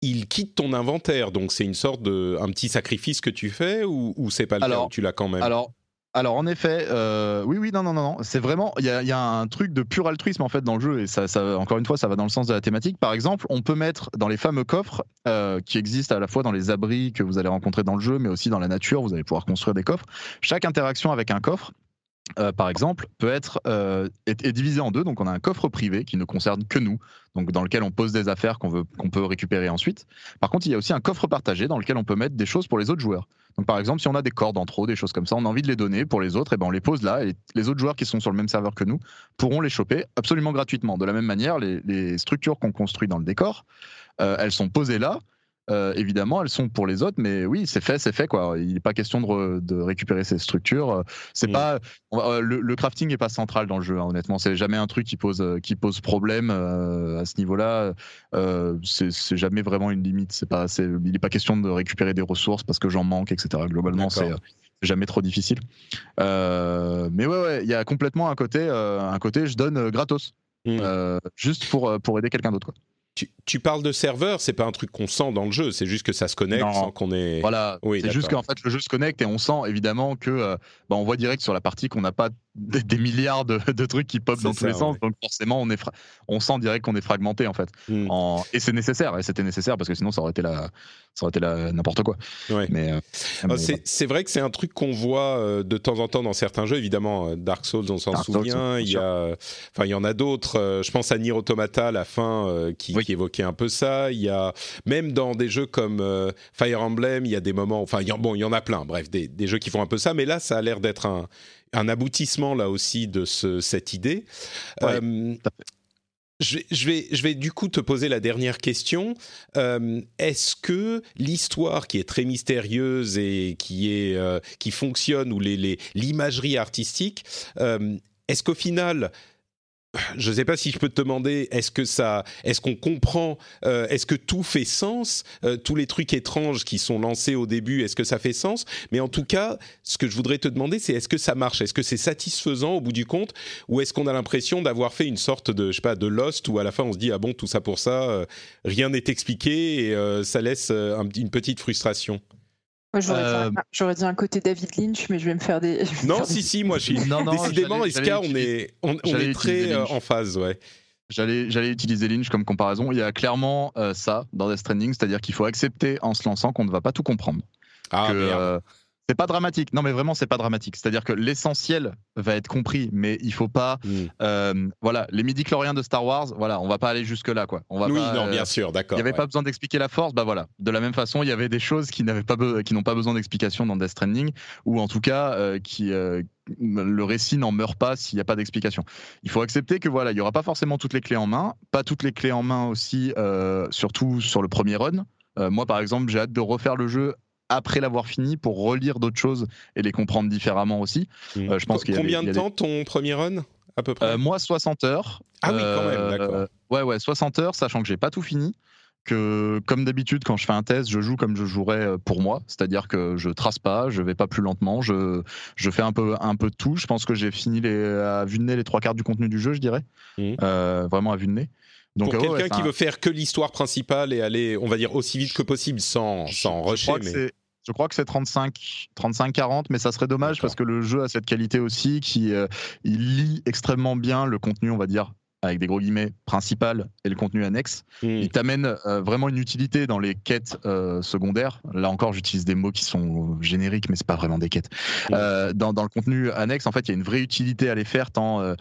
il quitte ton inventaire. Donc c'est une sorte de un petit sacrifice que tu fais ou, ou c'est pas le alors, cas Tu l'as quand même? Alors alors en effet, euh, oui, oui, non, non, non, non. c'est vraiment, il y a, y a, un truc de pur altruisme en fait dans le jeu et ça, ça, encore une fois, ça va dans le sens de la thématique. Par exemple, on peut mettre dans les fameux coffres euh, qui existent à la fois dans les abris que vous allez rencontrer dans le jeu, mais aussi dans la nature, vous allez pouvoir construire des coffres. Chaque interaction avec un coffre euh, par exemple, peut être euh, est, divisé en deux. Donc, on a un coffre privé qui ne concerne que nous, donc dans lequel on pose des affaires qu'on veut qu'on peut récupérer ensuite. Par contre, il y a aussi un coffre partagé dans lequel on peut mettre des choses pour les autres joueurs. Donc, par exemple, si on a des cordes en trop, des choses comme ça, on a envie de les donner pour les autres, et ben on les pose là, et les autres joueurs qui sont sur le même serveur que nous pourront les choper absolument gratuitement. De la même manière, les, les structures qu'on construit dans le décor, euh, elles sont posées là euh, évidemment, elles sont pour les autres, mais oui, c'est fait, c'est fait quoi. Il n'est pas question de, re, de, récupérer ces structures. C'est mmh. pas va, le, le, crafting n'est pas central dans le jeu. Hein, honnêtement, c'est jamais un truc qui pose qui pose problème euh, à ce niveau-là. Euh, c'est jamais vraiment une limite. C'est pas, il n'est pas question de récupérer des ressources parce que j'en manque, etc. Globalement, c'est jamais trop difficile. Euh, mais ouais, ouais, il y a complètement un côté, euh, un côté, je donne gratos, mmh. juste pour pour aider quelqu'un d'autre. Tu, tu, parles de serveur, c'est pas un truc qu'on sent dans le jeu, c'est juste que ça se connecte non. sans qu'on ait. Voilà, oui, c'est juste qu'en fait le jeu se connecte et on sent évidemment que euh, bah, on voit direct sur la partie qu'on n'a pas des, des, milliards de, de, trucs qui pop dans tous les sens, donc forcément on est on sent direct qu'on est fragmenté en fait. Mm. En... Et c'est nécessaire, et c'était nécessaire parce que sinon ça aurait été la, ça aurait été n'importe quoi. Ouais. Mais, euh, mais c'est vrai que c'est un truc qu'on voit euh, de temps en temps dans certains jeux. Évidemment, euh, Dark Souls, on s'en souvient. il y a, enfin, il y en a d'autres. Je pense à Nier Automata, la fin, qui, oui. qui, évoquait un peu ça. Il y a même dans des jeux comme Fire Emblem, il y a des moments. Enfin, il y, bon, il y en a plein. Bref, des, des jeux qui font un peu ça. Mais là, ça a l'air d'être un un aboutissement là aussi de ce, cette idée. Ouais, euh, je vais, du coup te poser la dernière question. Euh, Est-ce que l'histoire qui est très mystérieuse et qui, est, euh, qui fonctionne, ou l'imagerie les, artistique, euh, est-ce qu'au final, je ne sais pas si je peux te demander, est-ce que ça, est-ce qu'on comprend, euh, est-ce que tout fait sens, euh, tous les trucs étranges qui sont lancés au début, est-ce que ça fait sens? Mais en tout cas, ce que je voudrais te demander, c'est est-ce que ça marche? Est-ce que c'est satisfaisant au bout du compte? Ou est-ce qu'on a l'impression d'avoir fait une sorte de, je sais pas, de Lost où à la fin on se dit ah bon tout ça pour ça, euh, rien n'est expliqué et ça laisse une petite frustration? J'aurais, dit un, côté David Lynch, mais je vais me faire des. Non, si, si, moi, je suis. Non, non, Décidément, Iska, on est, on, est très euh, en phase, ouais. J'allais, j'allais utiliser Lynch comme comparaison. Il y a clairement euh, ça dans Death Stranding, c'est-à-dire qu'il faut accepter en se lançant qu'on ne va pas tout comprendre. Ah, que, merde. Euh, c'est pas dramatique. Non, mais vraiment, c'est pas dramatique. C'est-à-dire que l'essentiel va être compris, mais il faut pas. Hmm. Euh, voilà, les midi-chloriens de Star Wars, voilà, on va pas aller jusque-là, quoi. On va oui, non, bien sûr, d'accord. Il n'y avait pas besoin d'expliquer la force, bah voilà. De la même façon, il y avait des choses qui n'avaient pas, qui n'ont pas besoin d'explication dans Death Stranding, ou en tout cas, euh, qui. Euh, le récit n'en meurt pas s'il n'y a pas d'explication. Il faut accepter que voilà, il y aura pas forcément toutes les clés en main, pas toutes les clés en main aussi, surtout sur le premier run. moi, par exemple, j'ai hâte de refaire le jeu après l'avoir fini pour relire d'autres choses et les comprendre différemment aussi. Mmh. Euh, je pense Combien de temps ton premier run à peu près euh, Moi, 60 heures. Ah oui, quand même, euh, d'accord. ouais, ouais, 60 heures, sachant que j'ai pas tout fini. Que, comme d'habitude, quand je fais un test, je joue comme je jouerais pour moi, c'est-à-dire que je trace pas, je vais pas plus lentement, je, je fais un peu, un peu de tout. Je pense que j'ai fini les, à vue de nez les trois quarts du contenu du jeu, je dirais, mmh. vraiment à vue de nez. Donc, pour quelqu'un qui veut faire que l'histoire principale et aller, on va dire, aussi vite que possible sans, sans rusher. Mais... Je crois que c'est 35, 35-40, mais ça serait dommage parce que le jeu a cette qualité aussi qui euh, il lit extrêmement bien le contenu, on va dire, avec des gros guillemets, principal et le contenu annexe. Hmm. Il t'amène euh, vraiment une utilité dans les quêtes euh, secondaires. Là encore, j'utilise des mots qui sont génériques, mais c'est pas vraiment des quêtes. Hmm. Euh, dans, dans, le contenu annexe, en fait, il y a une vraie utilité à les faire, tant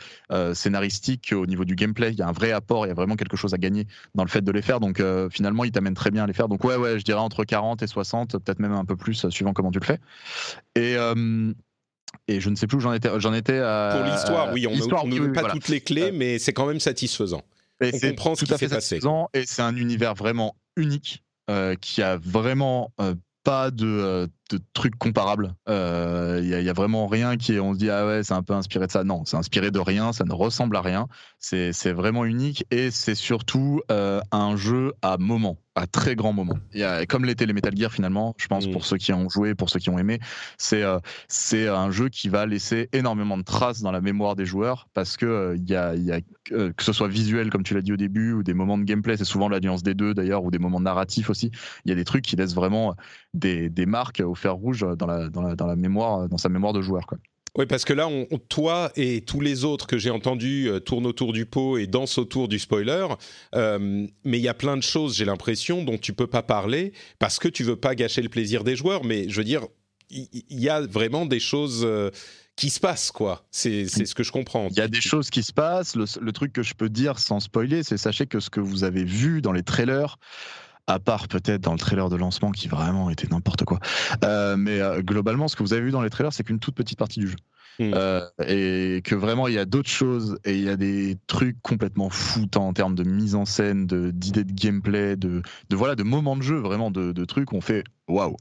scénaristique qu'au niveau du gameplay. Il y a un vrai apport, il y a vraiment quelque chose à gagner dans le fait de les faire. Donc finalement, il t'amène très bien à les faire. Donc ouais, ouais, je dirais entre 40 et 60, peut-être même un peu plus, suivant comment tu le fais. Et et je ne sais plus où j'en étais. J'en étais à, Pour l'histoire, oui, on ne oui, pas toutes les clés, euh, mais c'est quand même satisfaisant. Et on comprend ce qui s'est passé. Et c'est un univers vraiment unique euh, qui a vraiment euh, pas de, de trucs comparables. Il euh, y, a vraiment rien qui est, on se dit ah ouais c'est un peu inspiré de ça. Non, c'est inspiré de rien, ça ne ressemble à rien. C'est vraiment unique et c'est surtout euh, un jeu à moment, à très grand moment. Il y a, comme l'était les Metal Gear finalement, je pense pour mm. ceux qui ont joué, pour ceux qui ont aimé, c'est euh, c'est un jeu qui va laisser énormément de traces dans la mémoire des joueurs parce que il y a, y a que ce soit visuel comme tu l'as dit au début ou des moments de gameplay, c'est souvent l'alliance des deux d'ailleurs ou des moments narratifs aussi. Il y a des trucs qui laissent vraiment des, des marques au fer rouge dans la, dans la, dans la mémoire, dans sa mémoire de joueur. Quoi. Oui, parce que là, on, toi et tous les autres que j'ai entendus euh, tournent autour du pot et dansent autour du spoiler. Euh, mais il y a plein de choses, j'ai l'impression, dont tu peux pas parler parce que tu veux pas gâcher le plaisir des joueurs. Mais je veux dire, il y, a vraiment des choses. Euh, qui se passent, quoi. C'est ce que je comprends. Il y a des choses qui se passent. Le, le, truc que je peux dire sans spoiler, c'est sachez que ce que vous avez vu dans les trailers, à part peut-être dans le trailer de lancement qui vraiment était n'importe quoi. Euh, mais euh, globalement, ce que vous avez vu dans les trailers, c'est qu'une toute petite partie du jeu. Hmm. Euh, et que vraiment il y a d'autres choses et il y a des trucs complètement fous en termes de mise en scène, d'idées de, gameplay, de, de, voilà de moments de jeu, vraiment de, de trucs. On fait waouh.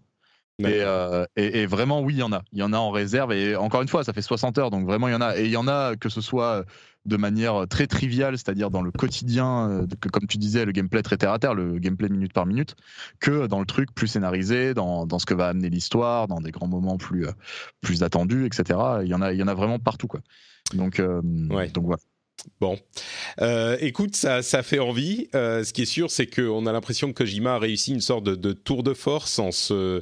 Et, et, et, vraiment, oui, il y en a. Il y en a en réserve. Et encore une fois, ça fait 60 heures, donc vraiment, il y en a. Et il y en a que ce soit de manière très triviale, c'est-à-dire dans le quotidien, euh, que, comme tu disais, le gameplay très terre à terre, le gameplay minute par minute, que dans le truc plus scénarisé, dans, dans ce que va amener l'histoire, dans des grands moments plus, euh, plus attendus, etc. Il y en a, il y en a vraiment partout, quoi. Donc, euh, donc voilà. Bon, euh, écoute, ça, ça fait envie. Euh, ce qui est sûr, c'est qu'on a l'impression que Kojima a réussi une sorte de, tour de force en se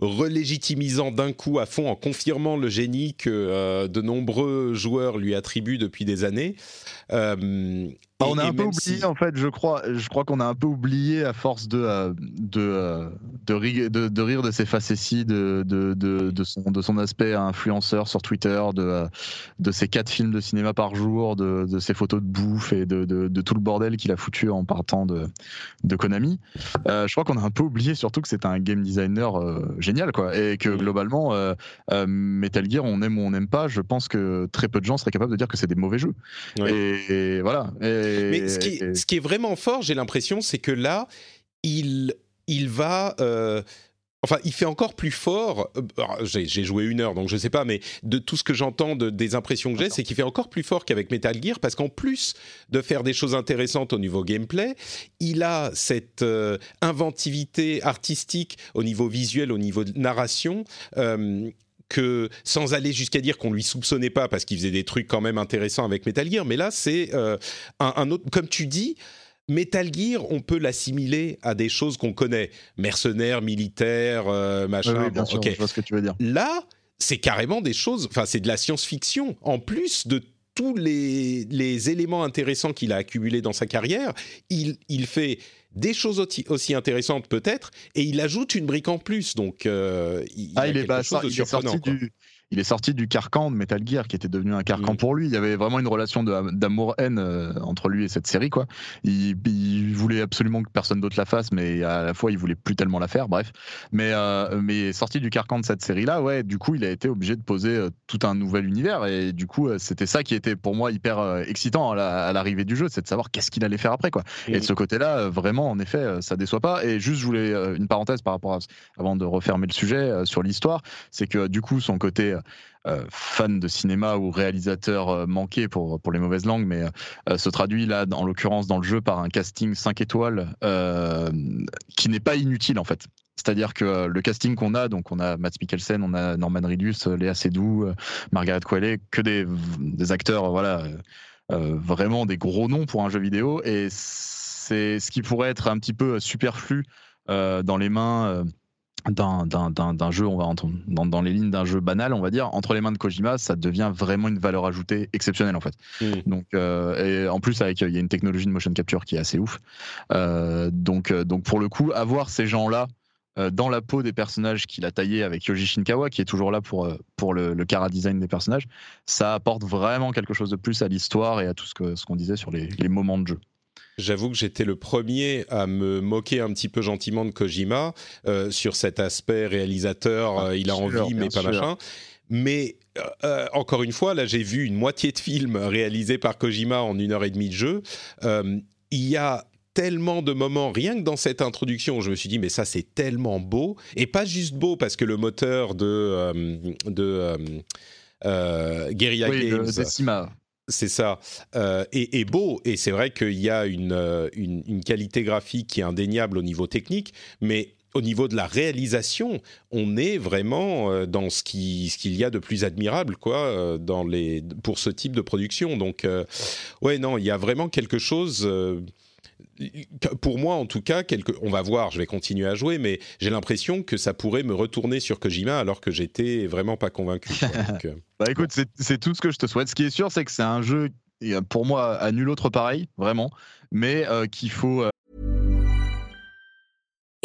relégitimisant d'un coup à fond, en confirmant le génie que euh, de nombreux joueurs lui attribuent depuis des années. Ah, on a un peu oublié en fait, je crois, je crois qu'on a un peu oublié à force de euh, de, euh, de, rire, de, rire de ses facéties, de, de, de, son, de son aspect influenceur sur Twitter, de, euh, de ses quatre films de cinéma par jour, de, de ses photos de bouffe et de, de, tout le bordel qu'il a foutu en partant de, de Konami. je crois qu'on a un peu oublié surtout que c'est un game designer génial quoi, et que globalement Metal Gear, on aime ou on n'aime pas, je pense que très peu de gens seraient capables de dire que c'est des mauvais jeux. Et, voilà. Mais ce qui, ce qui, est vraiment fort, j'ai l'impression, c'est que là, il, il va. Euh, Enfin, il fait encore plus fort. Euh, j'ai joué une heure, donc je sais pas, mais de tout ce que j'entends de, des impressions que j'ai, c'est qu'il fait encore plus fort qu'avec Metal Gear, parce qu'en plus de faire des choses intéressantes au niveau gameplay, il a cette euh, inventivité artistique au niveau visuel, au niveau de narration. Euh, que sans aller jusqu'à dire qu'on lui soupçonnait pas parce qu'il faisait des trucs quand même intéressants avec Metal Gear, mais là c'est un, un, autre, comme tu dis, Metal Gear, on peut l'assimiler à des choses qu'on connaît, mercenaires, militaires, euh, machin. Oui, bien sûr, je vois ce que tu veux dire. Là, c'est carrément des choses, enfin, c'est de la science-fiction. En plus de tous les, les éléments intéressants qu'il a accumulés dans sa carrière, il, il fait des choses aussi, intéressantes peut-être, et il ajoute une brique en plus. Donc, euh, il, ah, il, est, bah, chose de surprenant, du, il est sorti du carcan de Metal Gear qui était devenu un carcan mm. pour lui. Il y avait vraiment une relation d'amour-haine euh, entre lui et cette série. quoi. Il, voulait absolument que personne d'autre la fasse, mais à la fois il voulait plus tellement la faire. Bref, mais euh, mais sorti du carcan de cette série-là, ouais. Du coup, il a été obligé de poser euh, tout un nouvel univers et du coup, c'était ça qui était pour moi hyper excitant à l'arrivée du jeu, c'est de savoir qu'est-ce qu'il allait faire après quoi. Et de mm. ce côté-là, vraiment, en effet, ça déçoit pas. Et juste, je voulais une parenthèse par rapport à avant de refermer le sujet sur l'histoire, c'est que du coup, son côté euh, fan de cinéma ou réalisateur euh, manqué pour, pour les mauvaises langues, mais euh, se traduit là, en l'occurrence dans le jeu, par un casting 5 étoiles qui n'est pas inutile en fait. C'est-à-dire que le casting qu'on a, donc on a Matt Mikkelsen, on a Norman Reedus, Léa Seydoux, Margaret Qualley, que des, des acteurs, voilà, vraiment des gros noms pour un jeu vidéo, et c'est ce qui pourrait être un petit peu superflu dans les mains d'un jeu, on va dans, dans les lignes d'un jeu banal, on va dire, entre les mains de Kojima, ça devient vraiment une valeur ajoutée exceptionnelle en fait. Mm. Donc, euh, et en plus avec il y a une technologie de motion capture qui est assez ouf. Euh, donc, euh, donc pour le coup, avoir ces gens-là dans la peau des personnages qu'il a taillés avec Yoji Shinkawa, qui est toujours là pour pour le, le cara design des personnages, ça apporte vraiment quelque chose de plus à l'histoire et à tout ce que ce qu'on disait sur les, les moments de jeu. J'avoue que j'étais le premier à me moquer un petit peu gentiment de Kojima euh, sur cet aspect réalisateur, ah, euh, il a envie mais pas machin. Mais euh, encore une fois, là j'ai vu une moitié de film réalisé par Kojima en une heure et demie de jeu. il y a tellement de moments, rien que dans cette introduction, je me suis dit, mais ça c'est tellement beau, et pas juste beau parce que le moteur de, de Guerrilla Games... C'est ça. Euh, et, beau. Et c'est vrai qu'il y a euh, une, une, qualité graphique qui est indéniable au niveau technique, mais au niveau de la réalisation, on est vraiment euh, dans ce qu'il ce y a de plus admirable quoi, dans les, pour ce type de production. Donc, ouais, non, il y a vraiment quelque chose pour moi, en tout cas, on va voir, je vais continuer à jouer, mais j'ai l'impression que ça pourrait me retourner sur Kojima alors que j'étais vraiment pas convaincu. Euh. bah écoute, c'est tout ce que je te souhaite. Ce qui est sûr, c'est que c'est un jeu, pour moi, à nul autre pareil, vraiment, mais euh, qu'il faut.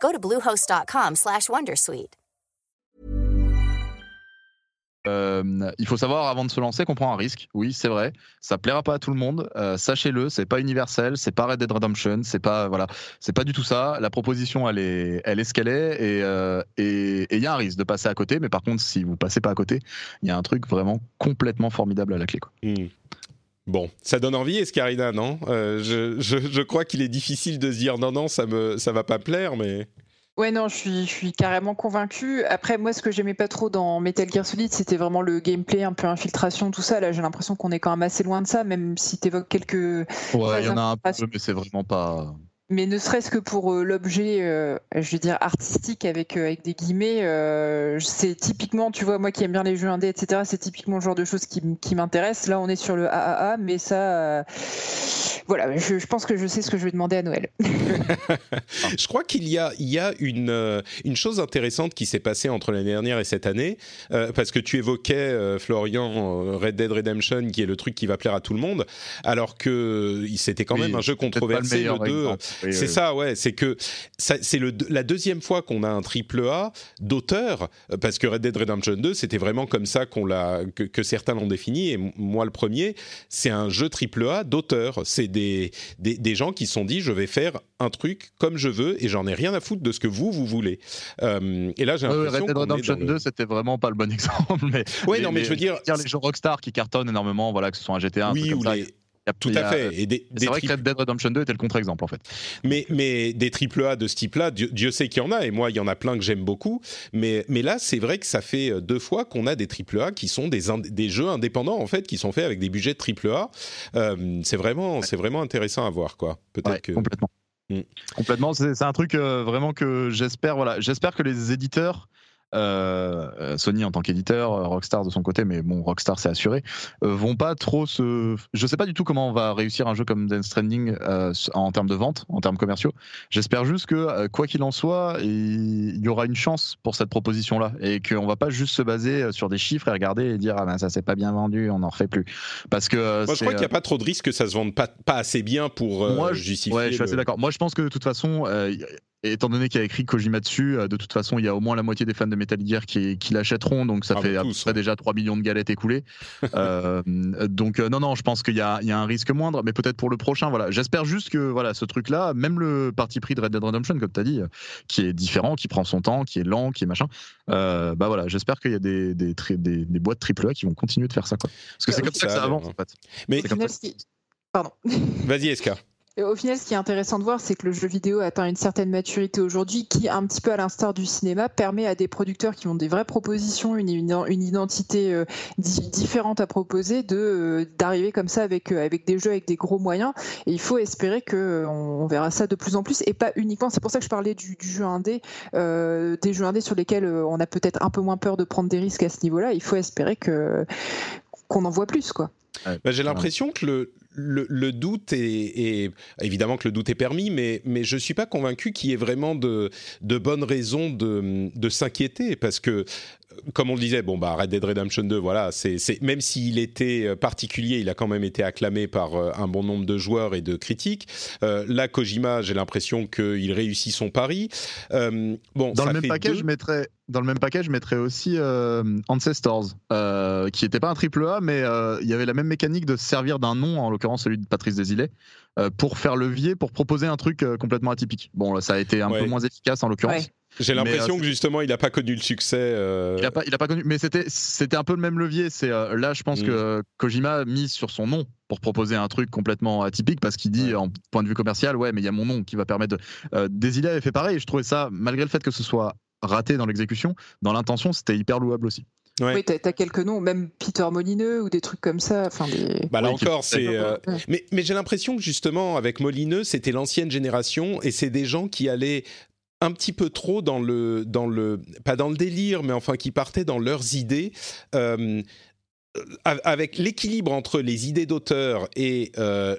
Go to bluehost.com/wondersuite. euh, il faut savoir avant de se lancer qu'on prend un risque. Oui, c'est vrai. Ça plaira pas à tout le monde. Euh, Sachez-le, c'est pas universel, c'est pas Red Dead Redemption, c'est pas voilà, c'est pas du tout ça. La proposition, elle est, elle est ce qu'elle est, et euh, et il y a un risque de passer à côté. Mais par contre, si vous passez pas à côté, il y a un truc vraiment complètement formidable à la clé. Quoi. Hmm. Bon, ça donne envie, Escarina, non? Euh, je, je, je, crois qu'il est difficile de se dire non, non, ça me, ça va pas plaire, mais. Ouais, non, je suis, je suis carrément convaincu. Après, moi, ce que j'aimais pas trop dans Metal Gear Solid, c'était vraiment le gameplay, un peu infiltration, tout ça. Là, j'ai l'impression qu'on est quand même assez loin de ça, même si tu évoques quelques. Ouais, il y en a un peu, mais c'est vraiment pas mais ne serait-ce que pour euh, l'objet, euh, je veux dire artistique avec euh, avec des guillemets, c'est typiquement, tu vois, moi qui aime bien les jeux indés, etc. C'est typiquement le genre de choses qui, qui m'intéressent. Là, on est sur le AAA, mais ça, voilà, je, je, pense que je sais ce que je vais demander à Noël. je crois qu'il y a il y a une une chose intéressante qui s'est passée entre l'année dernière et cette année, parce que tu évoquais Florian Red Dead Redemption, qui est le truc qui va plaire à tout le monde, alors que c'était quand même un jeu controversé le 2 c'est ça, ouais. C'est que c'est la deuxième fois qu'on a un triple A d'auteur, euh, parce que Red Dead Redemption 2, c'était vraiment comme ça qu'on l'a, que, certains l'ont défini. Et moi, le premier, c'est un jeu triple A d'auteur. C'est des, des, gens qui se sont dit, je vais faire un truc comme je veux et j'en ai rien à foutre de ce que vous, vous voulez. Euh, et là, j'ai l'impression Red Dead Redemption 2, c'était vraiment pas le bon exemple. Mais, ouais, non, mais, je veux dire, les jeux Rockstar qui cartonnent énormément, voilà, que ce soit un GTA, un oui, truc comme ça, tout à fait. c'est vrai que Red Dead Redemption 2 était le contre-exemple en fait. Mais, mais des AAA de ce type-là, Dieu, sait qu'il y en a, et moi il y en a plein que j'aime beaucoup. Mais, mais là, c'est vrai que ça fait euh, deux fois qu'on a des AAA qui sont des, des jeux indépendants en fait, qui sont faits avec des budgets de AAA. Euh, c'est vraiment, c'est vraiment intéressant à voir quoi. Peut-être que complètement. Mm. Complètement, c'est un truc euh, vraiment que j'espère. Voilà, j'espère que les éditeurs euh, euh, Sony en tant qu'éditeur, euh, Rockstar de son côté, mais bon, Rockstar c'est assuré, vont pas trop se. Je sais pas du tout comment on va réussir un jeu comme Dance Stranding en termes de vente, en termes commerciaux. J'espère juste que, quoi qu'il en soit, il y aura une chance pour cette proposition-là et qu'on va pas juste se baser sur des chiffres et regarder et dire ah ben ça s'est pas bien vendu, on n'en refait plus. Parce que moi je crois qu'il n'y a pas trop de risque que ça se vende pas, pas assez bien pour moi, justifier. Ouais, je suis assez d'accord. Moi je pense que de toute façon étant donné qu'il y a écrit Kojima dessus, euh, de toute façon, il y a au moins la moitié des fans de Metal Gear qui, l'achèteront, donc ça ah, fait à peu près déjà 3 millions de galettes écoulées. euh, donc euh, non, non, je pense qu'il y, y a, un risque moindre, mais peut-être pour le prochain, voilà. J'espère juste que voilà, ce truc-là, même le parti pris de Red Dead Redemption, comme tu as dit, euh, qui est différent, qui prend son temps, qui est lent, qui est machin, bah voilà, j'espère qu'il y a des, des, des, des boîtes AAA qui vont continuer de faire ça, quoi. Parce que c'est comme ça, que ça avance, en fait. Mais... Pardon. Vas-y, Eska au final, ce qui est intéressant de voir, c'est que le jeu vidéo atteint une certaine maturité aujourd'hui qui, un petit peu à l'instar du cinéma, permet à des producteurs qui ont des vraies propositions, une, une, identité euh, différente à proposer, de euh, d'arriver comme ça avec, euh, avec des jeux avec des gros moyens. Et il faut espérer que on, verra ça de plus en plus et pas uniquement. C'est pour ça que je parlais du, du jeu indé, des jeux indés sur lesquels on a peut-être un peu moins peur de prendre des risques à ce niveau-là. Il faut espérer que qu'on en voit plus, quoi. Bah, j'ai l'impression que le, le, doute est, évidemment que le doute est permis, mais, mais je suis pas convaincu qu'il y ait vraiment de, de bonnes raisons de, de s'inquiéter parce que comme on le disait, bon bah Red Dead Redemption 2, voilà, c'est même s'il était euh, particulier, il a quand même été acclamé par euh, un bon nombre de joueurs et de critiques. Euh, là, Kojima, j'ai l'impression qu'il réussit son pari. bon, dans le même paquet, je mettrais dans le même paquet, je mettrais aussi Ancestors, qui n'était pas un triple A, mais il y avait la même mécanique de servir d'un nom, en l'occurrence celui de Patrice Desilets, pour faire levier, pour proposer un truc complètement atypique. Bon, ça a été un peu moins efficace en l'occurrence. J'ai l'impression euh, que justement, il n'a pas connu le succès. Euh. Il n'a pas, pas connu, mais c'était, c'était un peu le même levier. C'est euh, là, je pense mm. que Kojima mise sur son nom pour proposer un truc complètement atypique parce qu'il dit, en point de vue commercial, ouais, mais il y a mon nom qui va permettre. De... Avait fait pareil. Et je trouvais ça, malgré le fait que ce soit raté dans l'exécution, dans l'intention, c'était hyper louable aussi. Oui, t'as as quelques noms, même Peter Molineux ou des trucs comme ça. Enfin, des... Bah là encore, c'est. Mais, mais j'ai l'impression que justement, avec Molineux, c'était l'ancienne génération et c'est des gens qui allaient un petit peu trop dans le, dans le, pas dans le délire, mais enfin qui partaient dans leurs idées. Euh, avec l'équilibre entre les idées d'auteur et euh,